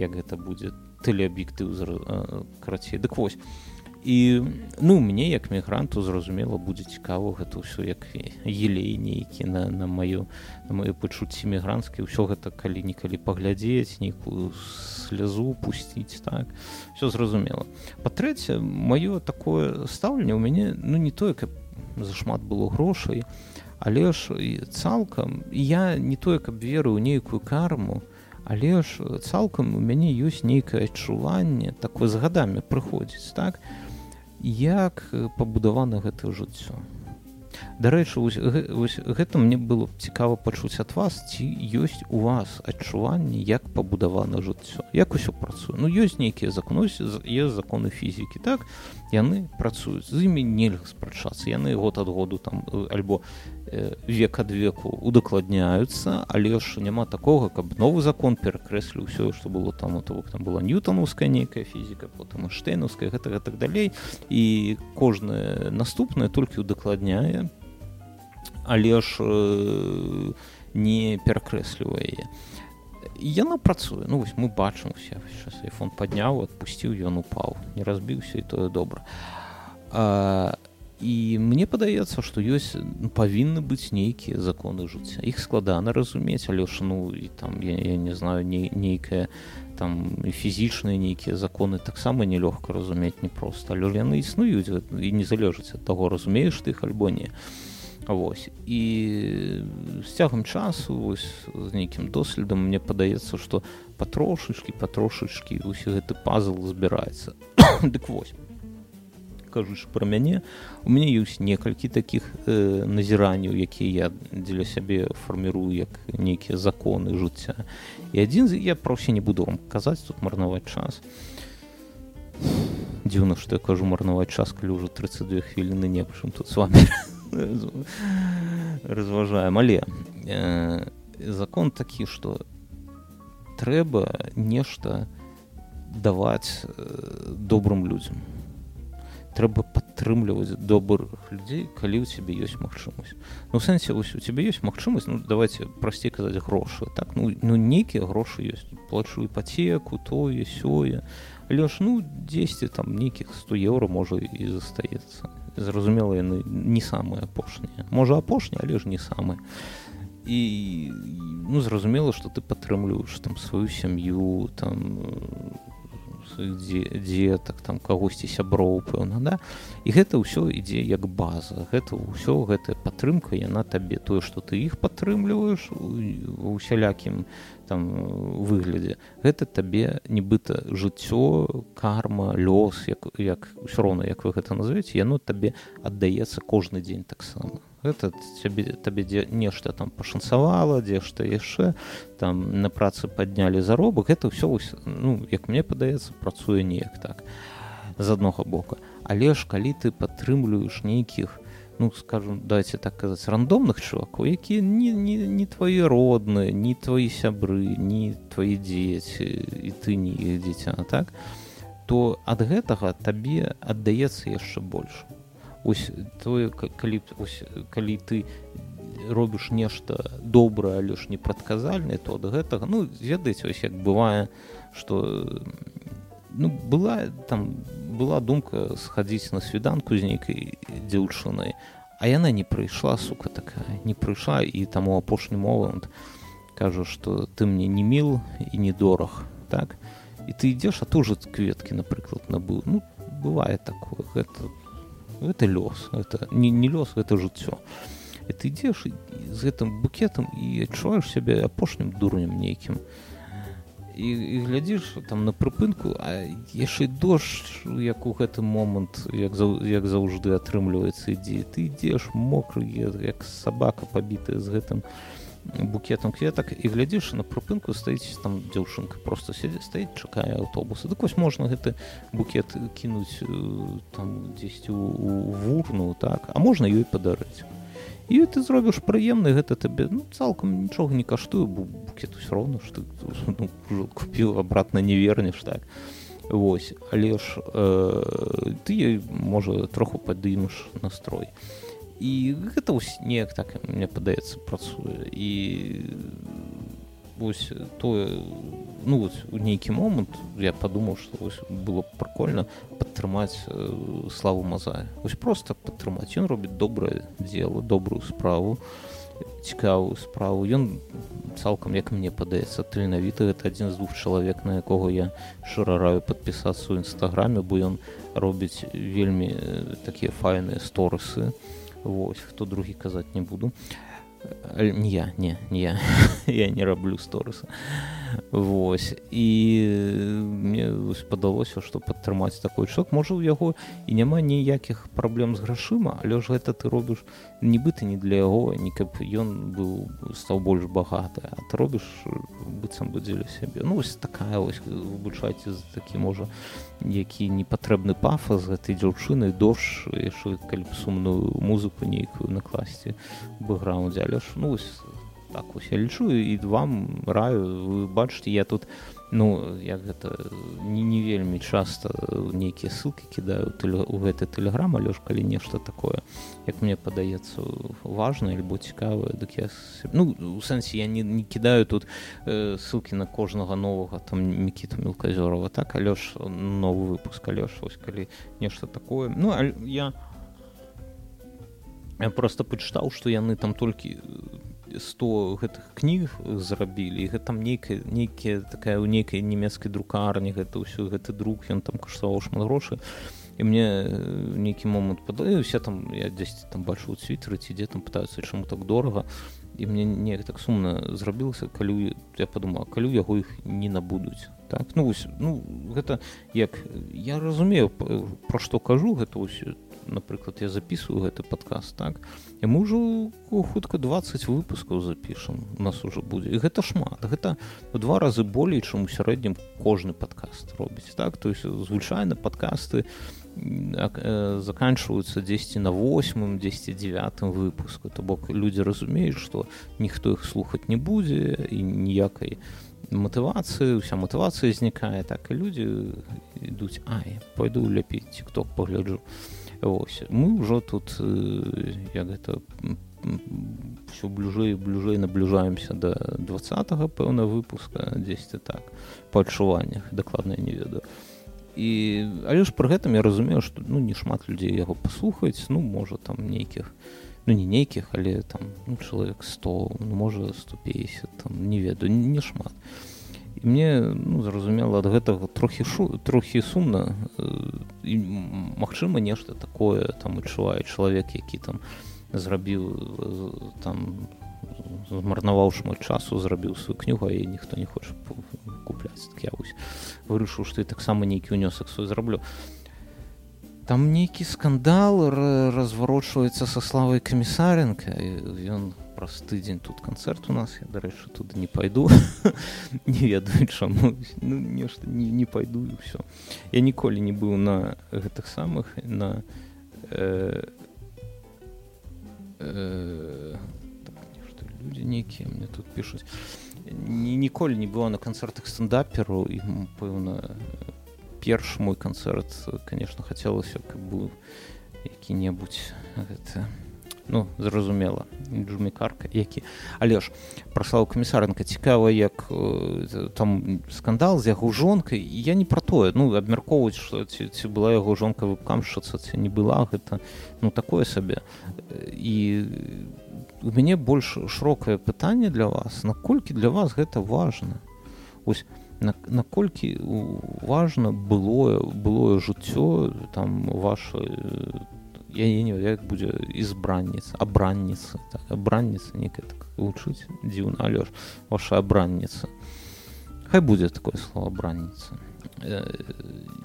як гэта будзе тэлеаб'ектыў э, карацей. Дык вось. І ну мне як мігранту зразумела будзе цікава гэта ўсё як елей нейкі на на маё на мае пачуцці мігрантскі ўсё гэта калі-нікалі паглядзець нейкую слязу пусціць так. Все зразумела. Па-трэцяе маё такое стаўленне ў мяне ну не тое каб зашмат было грошай але ж цалкам я не тое каб веру ў нейкую карму але ж цалкам у мяне ёсць нейкае адчуванне такое з гадамі прыходзіць так? Як пабудавана гэта жыццё? Дарэчы гэта мне было б цікава пачуць ад вас ці ёсць у вас адчуванне як пабудавана жыццё? Як усё працуе? Ну ёсць нейкія законы есть законы фізікі так? Яны працуюць з імі нельга спрачацца яны год ад году там альбо век ад веку удакладняюцца але ж няма такога каб новы закон перакрэсліў ўсё што было там то бок там была ньютонаўская нейкая фізіка потым штейнаўская гэта так далей. І кожнае наступнае толькі удакладняе але ж э, не перакрэслівае яна працуе. Ну вось мы бачым усе iphone падняў адпусціў ён упаў не разбіўся і тое добра. А і мне падаецца што ёсць ну, павінны быць нейкія законы жыцця іх складана разумець але ж ну і там я, я не знаю не, нейкая там фізічныя нейкія законы таксама нелёгка разумець не проста але яны існуюць і не залежыць ад таго разумееш ты іх альбо не. Вось. і з цягам часу вось, з нейкім доследам мне падаецца што патрошачкі патрошачкі усе гэты пазл збіраецца дык вось кажуш пра мяне у мяне ёсць некалькі такіх э, назіранняў якія я дзеля сябе фармірую як нейкія законы жыцця. І адзін з я проще не буду вам казаць тут марнаваць час. Дзіўна што я кажу марнаваць час калі ўжо 32 хвіліны не прычым тут с вами разважаем. Але э, закон такі што трэба нешта даваць э, добрым людзям трэба падтрымліваць добрых людзей калі ў цябе ёсць магчымасць ну сэнсе вось у цябе ёсць магчымасць ну давайте прасцей казаць грошы так? Ну ну нейкія грошы ёсць плачу іпатэку тое сёе ж ну дзесьці там нейкіх 100 еўра можа і застаецца зразумела яны не самыя апошнія можа апошні але ж не самы і ну зразумела што ты падтрымліваеш там сваю сям'ю там сваіх дзетак там кагосьці сяброў пэўна да? І гэта ўсё ідзе як база. Гэта ўсё гэтая падтрымка яна табе тое што ты іх падтрымліваеш у усялякім там выглядзе гэта табе нібыта жыццё карма лёс як як ўсё роўна як вы гэта назовеце яно табе аддаецца кожны дзень таксама гэта цябе табе дзе нешта там пашанцавала дзе што яшчэ там на працы паднялі заробак это ўсё ну як мне падаецца працуе неяк так з аднога боку але ж калі ты падтрымліваеш нейкіх ну скажем дайце так казаць рандомных чувакоў якія не, не, не твае родныя не твои сябры не твои дзеці і ты не іх дзіця так? То ад гэтага табе аддаецца яшчэ больше ось тое калі ось, калі ты робіш нешта добрае але ж не прадказальнае то ад гэтага ну ведаеце ось як бывае что ну была там была думка схадзіць на свіданку з нейкай дзяўчынай а яна не прыйшла сука такая не прыйшла і таму апошні момант кажу что ты мне не міл і недораг так? І ты ідзеш а ты уже кветкі напрыклад набыў. Ну бывае такое гэта это лёс это не, не лёс это жыццё и ты ідзеш з гэтым букетам і адчуваеш сябе апошнім дурнем нейкім і, і глядзіш там на прыпынку а яшчэ дождж як у гэты момант як за, як заўжды атрымліваецца ідзе ты ідзеш мокры як сабака пабітая з гэтым букетом кветак і глядзіш на прыпынку стаіць там дзяўчынка просто сядзе стаіць чакае аўтобуса. Дык вось можна гэты букет кінуць там дзесьці у вурну так? А можна ёй падарыць. І ты зробіш прыемны гэта табе ну цалкам нічога не каштую букет усё роўна што ну, купіў абратна не вернеш так? Восьось але ж э, ты можа троху падымеш настрой і гэта ўсь неяк так мне падаецца працуе і вось тое ну вот у нейкі момант я падумаў што вось было прикольно падтрымаць э, славу мазая. Вось просто падтрымаць ён робіць добрае дело добрую справу цікавую справу. Ён цалкам як мне падаецца таленавіты. Гэта адзін з двух чалавек на якога я шырараю падпісацца ў нстаграме бо ён робіць вельмі э, такія файныя сторысы вось хто другі казаць не буду. А не я не не я. Я не раблю сторыса Вось і мне спадалося што падтрымаць такой шок можа у яго і няма ніякіх праблем з грашыма але ж гэта ты робіш нібыта не для яго не каб ён быў стаў больш багаты а ты робіш быццам бы дзеля сябе. Ну вось такая выбучайце з такі можа які не патрэбны пафа з гэтай дзяўчыны дождж яшчэ калі сумную музыку нейкую на класці бэкграундзе. Але ж ну вось так я лічу і вам раю. Вы бачыце я тут ну як гэта не, не вельмі часта нейкія ссылки кідаю у гэты тэлеграм але ж калі нешта такое як мне падаецца важно альбо цікавае дык я ну у сэнсе я не, не кідаю тут э, ссылки на кожнага новага там мікіта мелказёрова так але ж новы выпуск але ж ось калі нешта такое. Ну я я просто пачытаў што яны там толькі 100 гэтых кніг зрабілі гэта там нейкая нейкія такая ў нейкай нямецкай друкарні гэта ўсё гэты друк ён там каштаваў шмат грошы і мне нейкі момант падаюся там я дзесьці там бачу цвітеры ці дзе там пытаюцца чаму так дорага. І мне неяк так сумна зрабілася калі я падумала калі яго іх не набудуць так? Ну вось ну гэта як я разумею пра што кажу гэта ўсё напрыклад я записываю гэты подкаст так і мы ўжо хутка 20 выпускаў запішам у нас уже будзе і гэта шмат. Гэта у два разы болей чым у сярэднім кожны подкаст робіць. Так? То есть звычайна подкасты заканчиваюцца 10 на 8 10 9 выпуску. То бок людзі разумеюць что ніхто іх слухаць не будзе і ніякай матывацыі уся матывацыя знікае. Так і людзі ідуць ай пойду ляпіць тикток погляджу Ось. мы ўжо тут як гэта все бліжэй бліжэй набліжаемся да 20 пэўна выпуска 10 так па адчуваннях дакладна не ведаю і але ж пры гэтым я разумею што ну не шмат людзей яго паслухаць ну можа там нейкіх ну не нейкіх але там ну, чалавек 100 ну, можа 150 там не ведаю не шмат і мне ну, зразумела ад гэтага трохі шу трохі сумна і магчыма нешта такое там адчувае чалавек які там зрабіў там змарнаваў шмат часу зрабіў сваю кнігу і ніхто не хоча купляць. Так я вось вырашыў што і таксама нейкі ўнёсак свой зраблю там нейкі скандал разварочваецца са славай камісаренко ён праз тыдзень тут канцэрт у нас я дарэчы туды не пайду не ведаю чаму ну, нешта не, не пайду і ўсё я ніколі не быў на гэтых самых на э, э, так, людзі нейкія мне тут пішуць ні, ніколі не было на канцэртах стендаперу і пэўна перш мой канцэрт конечно хацелася каб быў які-небудзь гэта ну зразумела джумікарка які але ж праслаў камісарынка цікава як э, там скандал з яго жонкай я не пра тое ну абмяркоўваць што ці, ці была яго жонка выкамшчыца ці не была гэта ну такое сабе і у мяне больш шырокае пытанне для вас. Наколькі для вас гэта важна ось наколькі важна былое былое жыццё там ваше там я, я не як будзе избранніца абранніца так, абранніца некая так вучыць дзіўна алёш ваша абранніца хай будзе такое слово бранніца э,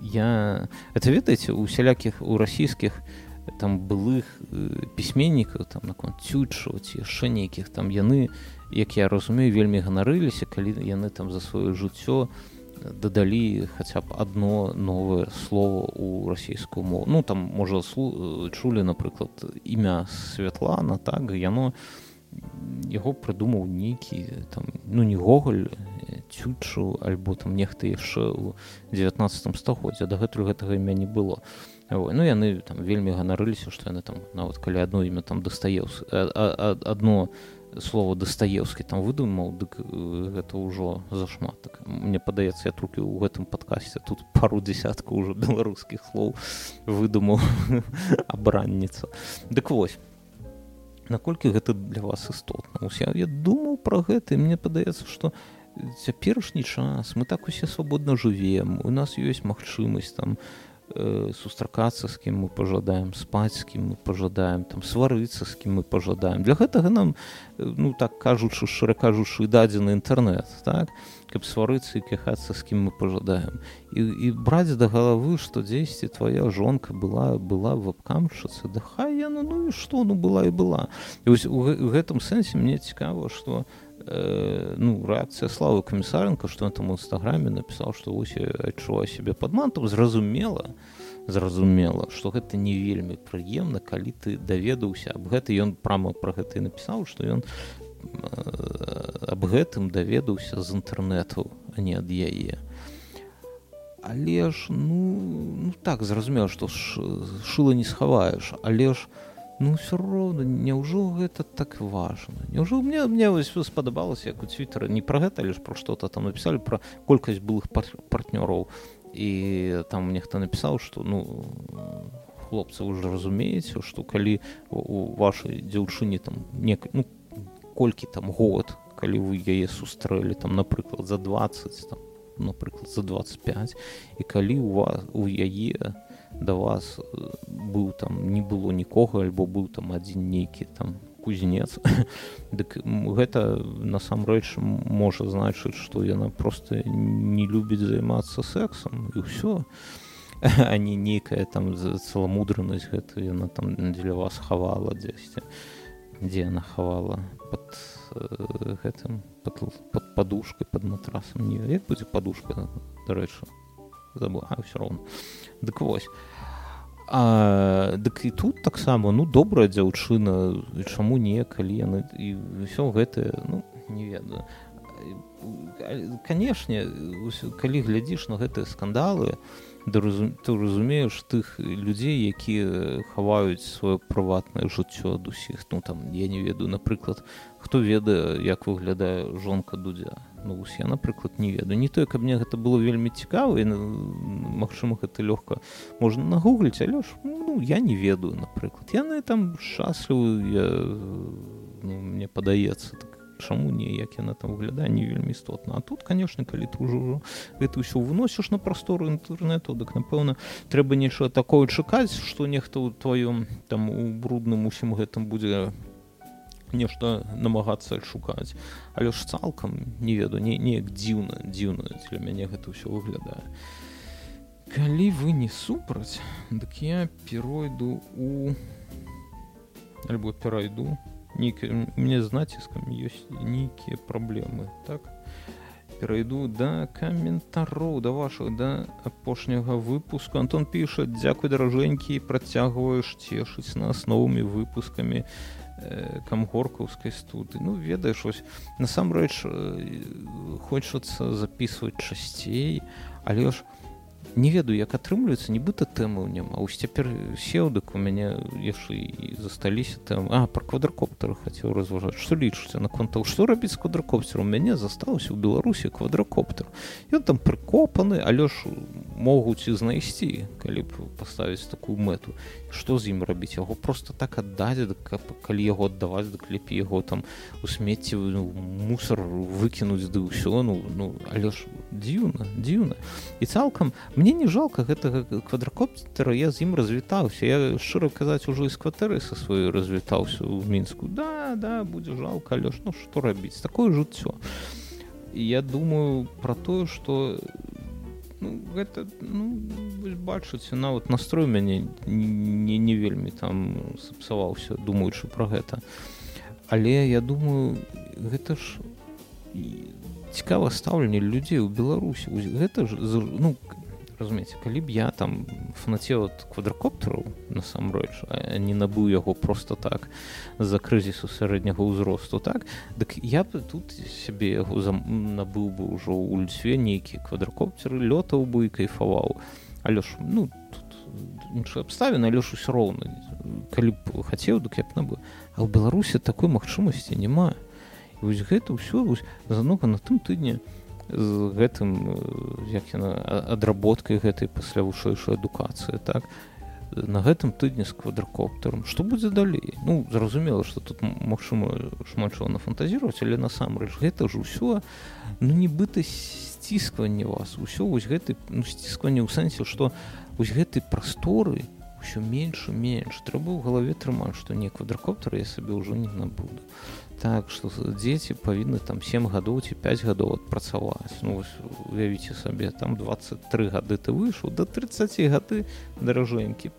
я это ведаеце у сялякіх у расійскіх там былых э, пісьменнікаў там наконт цючу ці яшчэ нейкіх там яны як я разумею вельмі ганарыліся калі яны там за сваё жыццё дадалі хаця б одно новое слово у расійскую мову. Ну там можа чулі напрыклад імя святлана так яно яго прыдумаў нейкі там ну не гоголь цючу альбо там нехта яшчэ ў 19 стагоддзя дагэтуль гэтага імя не было. Ой, ну яны там вельмі ганарыліся што яны там нават калі одно імя там дастаеўс одно слово дастаеўскі там выдумаў дык гэта ўжо зашмат. Так мне падаецца я толькі ў гэтым падкасці тут пару десятку ўжо беларускіх слоў выдумаў абранніца дык вось наколькі гэта для вас істотна? Я, я думаў пра гэта мне падаецца што цяперашні час мы так усе свабодна жывем у нас ёсць магчымасць там э, сустракацца з кім мы пажадаем спаць з кім мы пажадаем там сварыцца з кім мы пажадаем. Для гэтага нам ну так кажучы шчыра кажучы дадзены інтэрнэт так? Каб сварыцца і кахацца з кім мы пажадаем. І, і браць да галавы што дзесьці твоя жонка была была вебкамчыцца да хай яна ну і што ну была і была. І вось у, у гэтым сэнсе мне цікава што э, ну рэакцыя славы камісарынка што на там нстаграме напісаў што вось адчуваю сябе пад мантам зразумела зразумела што гэта не вельмі прыемна калі ты даведаўся аб гэта ён прама пра гэта і напісаў што ён э, аб гэтым даведаўся з інтэрнэту а не ад яе. Але ж ну, ну так зразумела што ж шыла не схаваеш але ж у ну все роўна няўжо гэта так важно Няўжо мне мне вось спадабалася як у твиттера не пра гэта лишь про что-то там написали про колькасць былых пар партнёраў. І там нехта напісаў что ну хлопцы уже разумееце что калі у вашай дзяўчыне там не ну, колькі там год калі вы яе сустрэлі там напрыклад за 20 там напрыклад за 25 і калі у вас у яе там да вас э, быў там не было нікога альбо быў там адзін нейкі там кузнец. Дык гэта насамрэч можа значыць што яна просто не любіць займацца сексам і ўсё а не нейкая там цаламудранасць гэта яна там дзеля вас хавала дзесьці дзе яна хавала под э, гэтым под, под падушкой под матрасам не як будзе падушка дарэчы забыла все роўна дык вось. А дык і тут таксама ну добрая дзяўчына чаму не калі яны і ўсё гэтае ну не ведаю. Канешне калі глядзіш на гэтыя скандалы да разум, ты разумееш тых людзей якія хаваюць сваё прыватнае жыццё ад усіх. Ну там я не ведаю напрыклад хто ведае як выглядае жонка дудзя. Ну вось я напрыклад не ведаю. Не тое каб мне гэта было вельмі цікава і магчыма гэта лёгка можна нагугліць але ж ну я не ведаю напрыклад. Яны там шчаслівы я ну, мне падаецца так чаму не як яна там выглядае не вельмі істотна. А тут конечно калі ты ўжо гэта ўсё выносіш на прастору інтэрнэту дык напэўна трэба нечага такое чакаць што нехта ў тваём там у брудным усім гэтым будзе нешта намагацца шукаць але ж цалкам не ведаю не неяк дзіўна дзіўна для мяне гэта ўсё выглядае. Калі вы не супраць дык я перайду у альбо перайду мне з націскам ёсць нейкія праблемы так перайду да каментароў да вашых да апошняга выпуску антон піша дзякуй даражэнькі працягваеш цешыць нас новымі выпускамі Э, камгоркаўскай студы ну ведаеш ось насамрэч э, хочацца записывать часцей але ж не ведаю як атрымліваецца нібыта тэмы няма ось цяпер сеў дык у мяне яшчэ і засталіся там. А про квадракоптера хацеў разважаць. Што лічыце на контаў што рабіць квадракоптер у мяне застаўся ў беларусі квадракоптер ён там прыкопаны але ж могуць і знайсці калі б паставіць такую мэту. Што з ім рабіць? Яго просто так аддаць каб калі яго аддаваць дык лепей яго там у смецці ну, мусор выкінуць ды ўсё ну ну але ж дзіўна дзіўна. І цалкам мне не жалко гэтага квадракоптера я з ім развітаўся. Я шчыра казаць ужо з кватэры са сваёй развітаўся ў мінску. Да да будзе жалко але ж ну што рабіць? Такое жыццё. Я думаю про тое что ну, гэта ну, бачыце нават настрой мяне не, не вельмі там сапсаваўся думаючы про гэта. Але я думаю гэта ж цікава стаўленне людзей у беларусі. Гэта ж ну разумееце калі б я там фанацеў от квадракоптеру насамрэч не набыў яго просто так за крызісу сярэдняга ўзросту так дык я б тут сябе яго набыў бы ўжо ў льцве нейкі квадракоптеры лётаў бы і кайфаваў. Але ж ну тут іншыя абставіны але ж усё роўна калі б хацеў дык я б набыў. А ў беларусе такой магчымасці няма. Вось гэта ўсё занога на тым тыдні з гэтым як яна адработкай гэтай пасля вышэйшай адукацыі так? На гэтым тыдні з квадракоптером что будзе далей? Ну зразумела что тут магчыма шмат чого нафантазіировать але насамрэч гэта ж усё ну нібыта сціскванне вас. Усё вось гэты ну, сціскванне ў сэнсе что вось гэтай прасторы ўсё менш менш. Трэба ў галаве трымаць што не квадракоптер я сабе ўжо не набуду так что дзеці павінны там 7 гадоў ці 5 гадоў адпрацаваць ну уявіце сабе там 23 гады ты выйшаў до 30 гады даражэнькі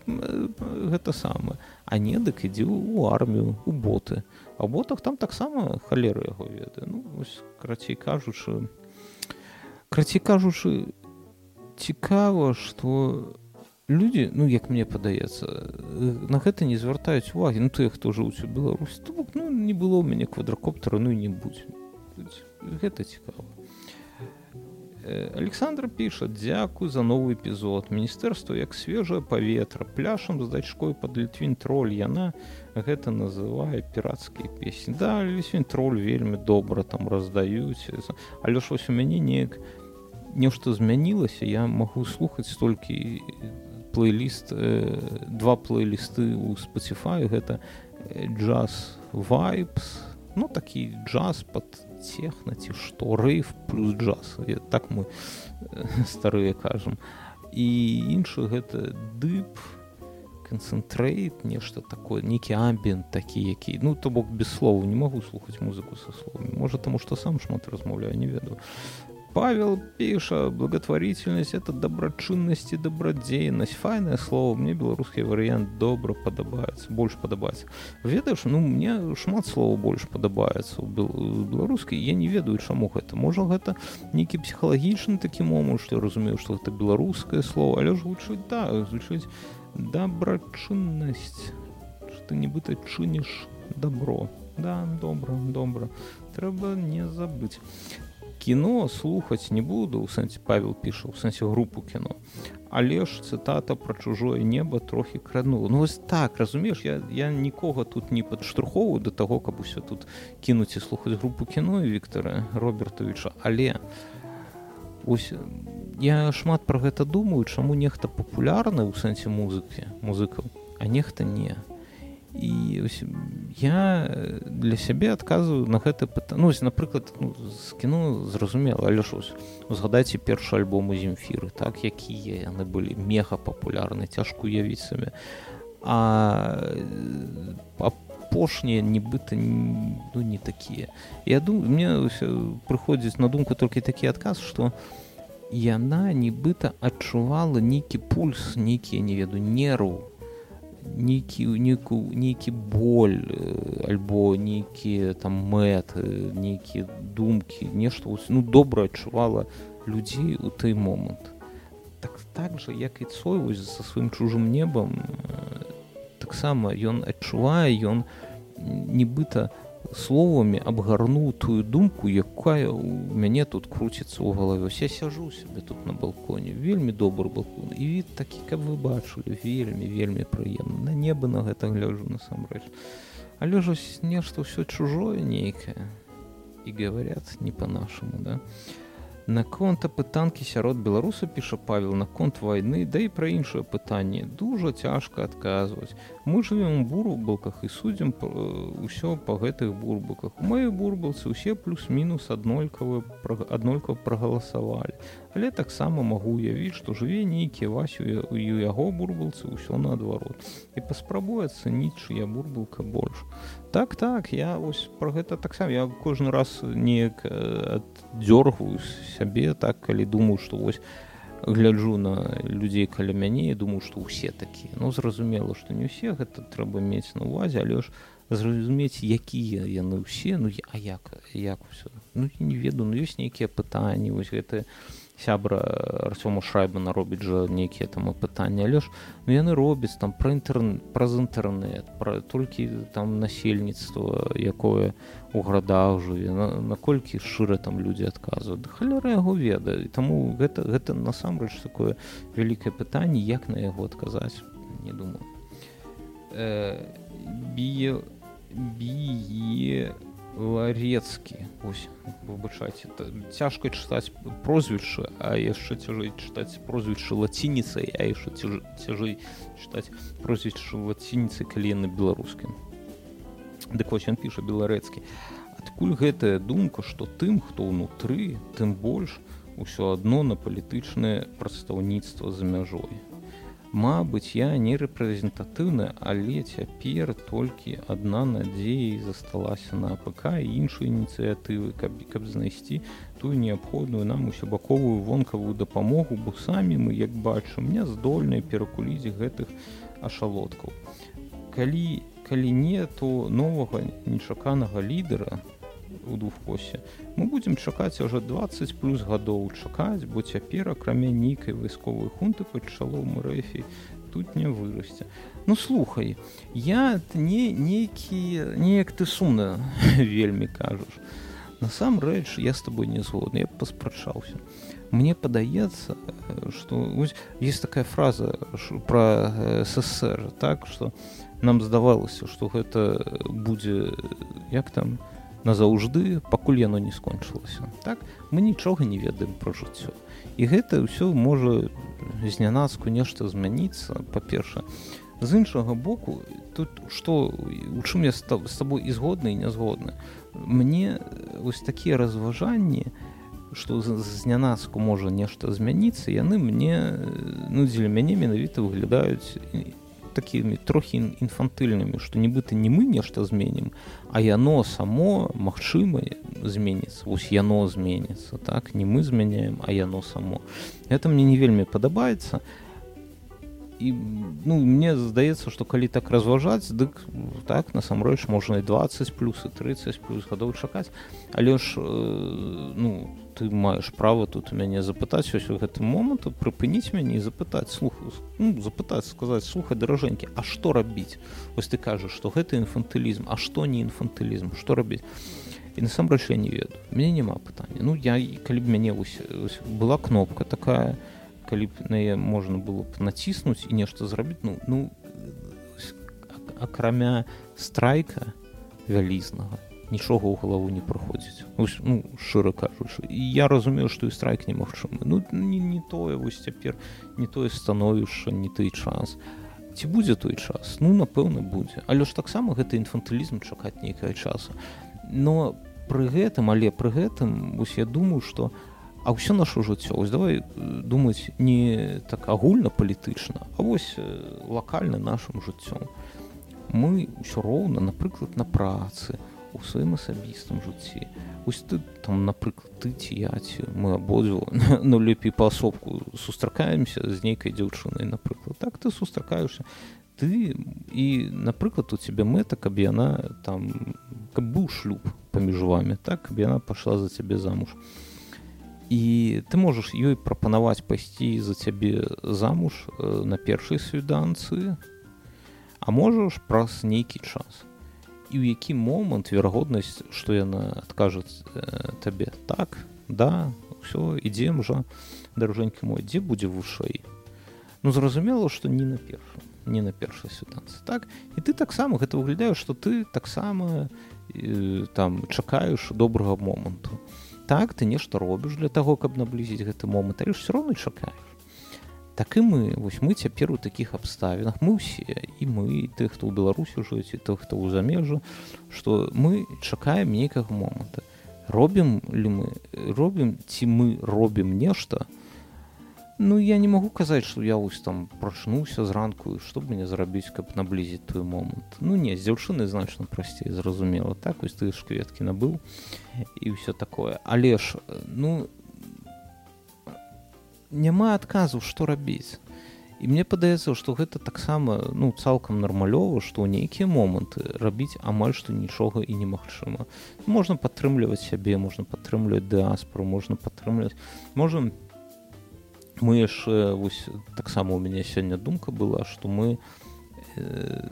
гэта самае. А не дык ідзі у армію у боты. А ботах там таксама халеры яго веды ну ось карацей кажучы крацей кажучы цікава что у людзі ну як мне падаецца на гэта не звяртаюць увагі. Ну тыя хто жыўць у беларусі то бок ну не было ў мяне квадракоптера ну і не будзе. Гэта цікава. Александр піша дзякуй за новы эпізод. Міністэрства як свежае паветра пляшам з дачкой под літвін троль. Яна гэта называе пірацкія песні да лісвін троль вельмі добра там раздаюць. Але ж вось у мяне неяк нешта змянілася я магу слухаць столькі плейліст э, два плейлісты у Spotify. Гэта джаз vibes ну такі джаз под техно ці што рэйф плюс джаз. Я, так мы старыя кажам. І іншы гэта дып канцэнтрейт нешта такое нейкі амбент такі які ну то бок без слова не могу слухаць музыку са словамі. Можа таму што сам шмат размаўляю не ведаю Павел піша благотворительность это добрачыннасць і добрадзейнасць файнае слово мне беларускі варыянт добра падабаецца больш падабаецца ведаеш ну мне шмат слова больш падабаецца у беларускай я не ведаю чаму гэта можа гэта нейкі псіхалагічны такі момант што разумею што гэта беларускае слово. Але ж гучыць да гучыць добрачыннасць ты нібыта чыніш добро. Да добра добра трэба не забыць кіно слухаць не буду. У сэнсе павел піша у сэнсе групу кіно. Але ж цытата пра чужое неба трохі кранула ну вось так разумееш я я нікога тут не падштурхоўваю да таго каб усё тут кінуць і слухаць групу кіно Віктора робертовича але ось я шмат пра гэта думаю чаму нехта папулярны ў сэнсе музыкі музыкаў а нехта не. а і ось, я для сябе адказваю на гэта пытанне ну, напрыклад ну, з кіно зразумела але ж узгадайце першы альбом у земфіры так якія яны былі мега папулярны цяжко уявіць сабе а апошнія нібыта ну не такія я думаю мне прыходзіць на думку толькі такі адказ что яна нібыта адчувала нейкі пульс нейкія не веду нерву нейкі нейку нейкі боль альбо нейкія там мэты нейкія думкі нешта ну добра адчувала людзей у той момант так так жа як і цой вось за сваім чужым небам таксама ён адчувае ён нібыта у словамі абгарнуў тую думку якая у мяне тут круціцца ў галаве. Я сяжу себе тут на балконе вельмі добры балкон і від такі каб вы бачылі вельмі вельмі прыемна на неба на гэта гляжу насамрэч. Але ж нешта ўсё чужое нейкае і говорят не по-нашаму да наконт апытанкі сярод беларуса піша павел наконт вайны да і пра іншае пытанне. Дужа цяжка адказваць. Мы жывем у бурбалках і судзім ўсё па гэтых бурбаках у маёй бурбалцы ўсе плюс-мінус аднолькавы аднолькава прагаласавалі але таксама магу уявіць што жыве нейкі васю у яго бурбалцы ўсё наадварот. І паспрабуе ацаніць чыя бурбалка больш. Так так я ось про гэта таксама я кожны раз неяк аддзёргаю сябе так калі думаю што вось гляджу на людзей каля мяне і думаю што ўсе такія. Ну зразумела што не ўсе гэта трэба мець на увазе але ж зразумець якія яны ўсе ну а як як все ну не ведаю ну ёсць нейкія пытанні вось гэта сябра Арсёма шайбана робіць жа нейкія там пытанні але ж ну яны робяць там пра інтэрн праз інтэрнэт пра толькі там насельніцтва якое у градах жыве наколькі шчыра там людзі адказваюць. Халяра яго ведае. Таму гэта гэта насамрэч такое вялікае пытанне як на яго адказаць не думаю. Э, бі бі ларецкі выбачайце цяжка чытаць прозвішча а яшчэ цяжэй чытаць прозвішча лацініцай а яшчэ цяжэй чытаць прозвішча лацініцы калі на беларускім дык вось ён піша беларэцкі. Адкуль гэтая думка што тым хто ўнутры тым больш усё адно на палітычнае прадстаўніцтва за мяжой Мабыць, я не рэпрэзентатыўна, але цяпер толькі адна надзея засталася на АПК і іншыя ініцыятывы, каб, каб знайсці тую неабходную нам усебаковую вонкавую дапамогу, бо самі мы, як бачым, не здольныя перакуліць гэтых ашалоткаў. Калі, калі не, то новага нечаканага лідара, у двухкосе мы будемм чакаць уже 20 плюс гадоў чакаць бо цяпер акрамя нейкай вайсковай хунты пад чалом рэфі тут не вырасце. Ну слухай я не нейкі неяк ты сумна вельмі кажаш. Насамрэч я с тобой не згодны я паспрачаўся. Мне падаецца что есть такая фраза про ссср так что нам здавалася что гэта будзе як там у назаўжды пакуль яно не скончылася. Так мы нічога не ведаем пра жыццё. І гэта ўсё можа знянацку нешта змяніцца па-перша з іншага боку тут што у чым я з табой і згодны і нязгодны мне вось такія разважанні што знянацку можа нешта змяніцца яны мне ну дзеля мяне менавіта выглядаюць такімі трохі інфантыльнымі што нібыта не мы нешта зменім а яно само магчыма зменіцца. Вось яно зменіцца так? Не мы змяняем а яно само. Это мне не вельмі падабаецца і ну мне здаецца што калі так разважаць дык так насамрэч можна і 20 плюс і 30 плюс гадоў чакаць але ж э, ну ты маеш права тут мяне запытаць ось у гэтым моманту прыпыніць мяне і запытаць слух ну, запытаць сказаць слухай даражэнькі А што рабіць вось ты кажаш што гэта інфантылізм А што не інфантылізм што рабіць і насамрэч я не ведаю мне няма пытання ну я калі б мяне ось, ось была кнопка такая калі б на можна было б націснуць і нешта зрабіць ну ну акрамя страйка вялізнага нічога ў галаву не праходзіць ну шчыра кажучы і я разумею што і страйк немагчымы ну не, не тое вось цяпер не тое становішча не той час. Ці будзе той час? Ну напэўна будзе але ж таксама гэта інфантылізм чакаць нейкае часу. Но пры гэтым але пры гэтым вось я думаю что а ўсё наше жыццё? Ось давай думаць не так агульна палітычна а вось лакальна нашим жыццём. Мы ўсё роўна напрыклад на працы у сваім асабістым жыцці. Ось ты там напрыклад ты ці я ці мы абодву ну лепей паасобку сустракаемся з нейкай дзяўчынай напрыклад. Так ты сустракаешься ты і напрыклад у цябе мэта каб яна там каб быў шлюб паміж вами так каб яна пайшла за цябе замуж і ты можаш ёй прапанаваць пайсці за цябе замуж э, на першай свіданцы а можаш праз нейкі час і ў які момант верагоднасць што яна адкажуць э, табе так да ўсё ідзем жа даражэнькі мой дзе будзе вышэй? Ну зразумела што не на першым не на першай сітуацыі так? І ты таксама гэта выглядаеш што ты таксама э, там чакаеш добрага моманту так ты нешта робіш для таго каб наблізіць гэты момант але ж все роўно чакаеш. Так і мы вось мы цяпер у такіх абставінах мы ўсе і мы ты хто ў беларусі жыць і то хто ў замежжу што мы чакаем нейкага моманта. Робім ли мы робім ці мы робім нешта ну я не магу казаць што я вось там прачнуўся зранку што мне зрабіць каб наблізіць той момант ну не з дзяўчыны значна прасцей зразумела так вось ты ж кветкі набыў і ўсё такое. Але ж ну няма адказу што рабіць. І мне падаецца што гэта таксама ну цалкам нармалёва што ў нейкія моманты рабіць амаль што нічога і немагчыма. Можна падтрымліваць сябе можна падтрымліваць дыаспору можна падтрымліваць можа мы яшчэ вось таксама у мяне сёння думка была што мы э,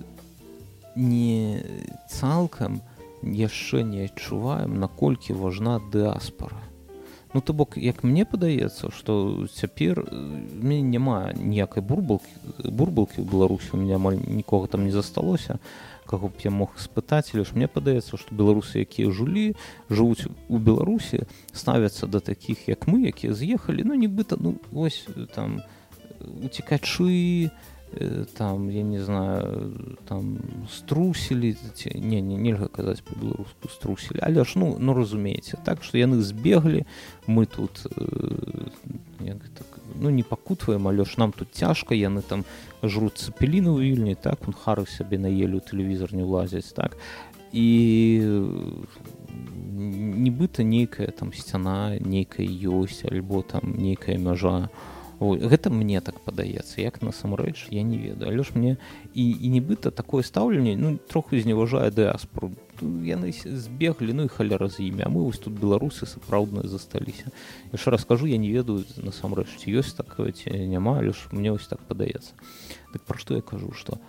не цалкам яшчэ не адчуваем наколькі важна дыаспора ну то бок як мне падаецца что цяпер мне няма ніякай бурбалки бурбалки ў беларусі у меня амаль нікога там не засталося каго б я мог спытаць лишь мне падаецца что беларусы якія жулі жывуць у беларусі ставяцца да таких як мы якія з'ехалі ну нібыта ну ось там уцікачы Э, там я не знаю там струсілі ці не не нельга казаць по-беларуску струсілі. Але ж ну ну разумееце так что яны збеглі мы тут э, так, ну не пакутваем але ж нам тут цяжка яны там жрут цепеліны ў вільні так он хары сабе наелю тэлевізор не ўлазяць так. І нібыта нейкая там сцяна нейкая ёсць альбо там нейкая мяжа у гэта мне так падаецца як насамрэч я не ведаю. Але ж мне і, і нібыта такое стаўленне ну троху зневажае дыаспору яны збеглі ну і халяра з імя мы вось тут беларусы сапраўдныя засталіся яшчэ раскажу я не ведаю насамрэч ці ёсць такое ці няма але ж мне вось так падаецца так пра што я кажу што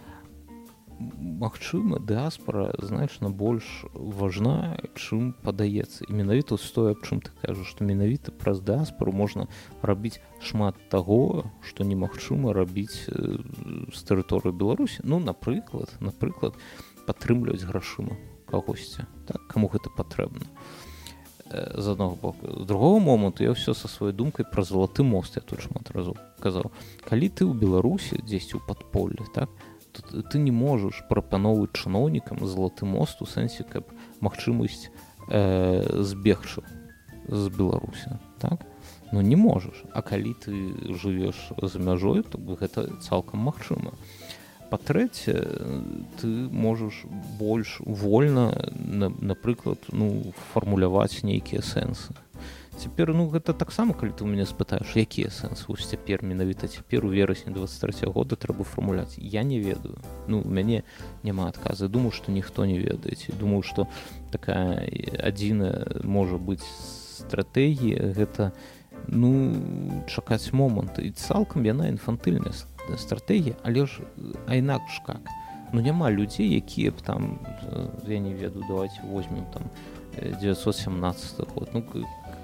магчыма дыаспора значна больш важна чым падаецца. І менавіта стое аб чым ты кажаш што менавіта праз дыаспору можна рабіць шмат таго што немагчыма рабіць з тэрыторыю беларусі. Ну напрыклад напрыклад падтрымліваць грашыма кагосьці так каму гэта патрэбна. З аднаго боку. З другого моманту я ўсё са сваёй думкай пра залаты мост я тут шмат разу казаў. Калі ты ў беларусі дзесьці ў падполлі так то ты не можаш прапановваць чыноўнікам залаты мост у сэнсе каб магчымасць э, збегчу з беларусі так? Ну не можаш. А калі ты жывеш за мяжой то гэта цалкам магчыма. Па-трэцяе ты можаш больш вольна напрыклад ну фармуляваць нейкія сэнсы цяпер ну гэта таксама калі ты у мяне спытаеш якія сэнсы вось цяпер менавіта цяпер у верасні 23 года трэба фармуляць я не ведаю. Ну у мяне няма адказы думаю што ніхто не ведаеце думаю што такая адзіная можа быць стратэгія гэта ну чакаць момант і цалкам яна інфантыльная стратэгія але ж а інакш как? Ну няма людзей якія б там я не ведаю давайте возьмем там 917 год. Ну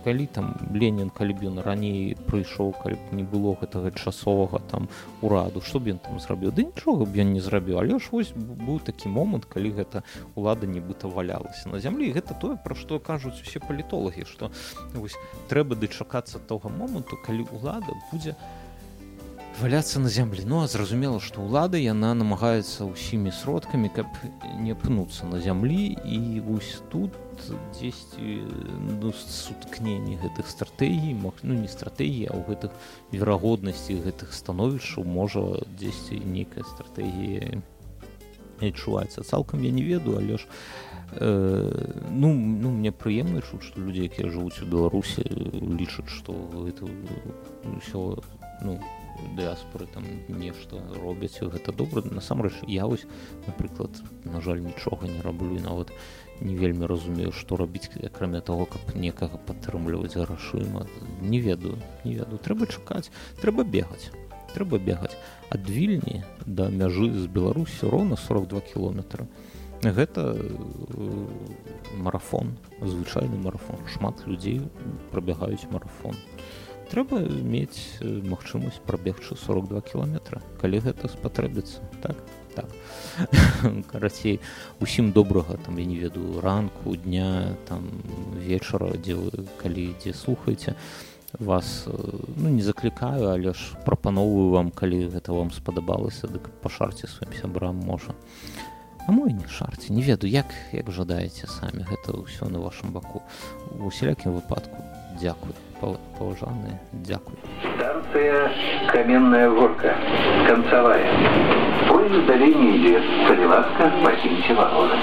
калі там ленін калі б ён раней прыйшоў калі б не было гэтага часовага там ураду што б ён там зрабіў? Ды нічога б ён не зрабіў. Але ж вось быў такі момант калі гэта лада нібыта валялася на зямлі. Гэта тое пра што кажуць усе палітолагі што вось трэба дачакацца того моманту калі ўлада будзе валяцца на зямлі. Ну а зразумела што ўлада яна намагаецца ўсімі сродкамі каб не пнуцца на зямлі. І вось тут дзесьці ну, суткненні гэтых стратэгій мог ну не стратэгія а ў гэтых верагоднасці гэтых становішчаў можа дзесьці нейкая стратэгія адчуваецца. Цалкам я не ведаю але ж э, ну ну мне прыемна чуць што людзі якія жывуць у беларусі лічаць што гэта ўсё ну дыаспоры там нешта робяць гэта добра. Насамрэч я вось напрыклад на жаль нічога не раблю нават не не вельмі разумею што рабіць акрамя того каб некага падтрымліваць грашыма. Не ведаю не ведаю. Трэба чакаць трэба бегаць трэба бегаць. Ад вільні да мяжы з беларусі роўна 42 кіલોметра гэта э, марафон звычайны марафон. Шмат людзей прабягаюць марафон. Трэба мець э, магчымасць прабегчы 42 кіલોметра калі гэта спатрэбіцца так так. Карацей усім добрага там я не ведаю ранку дня там вечара дзе вы калі дзе слухаеце вас ну не заклікаю але ж прапаноўваю вам калі гэта вам спадабалася дык пашарце сваім сябрам можа а мой не шарце не ведаю як як жадаеце самі гэта ўсё на вашым баку. У усялякім выпадку дзякую паважаны дзякуй станция каменная горка концавая поезд далей не ідзе калі ласка пакіньце вагоны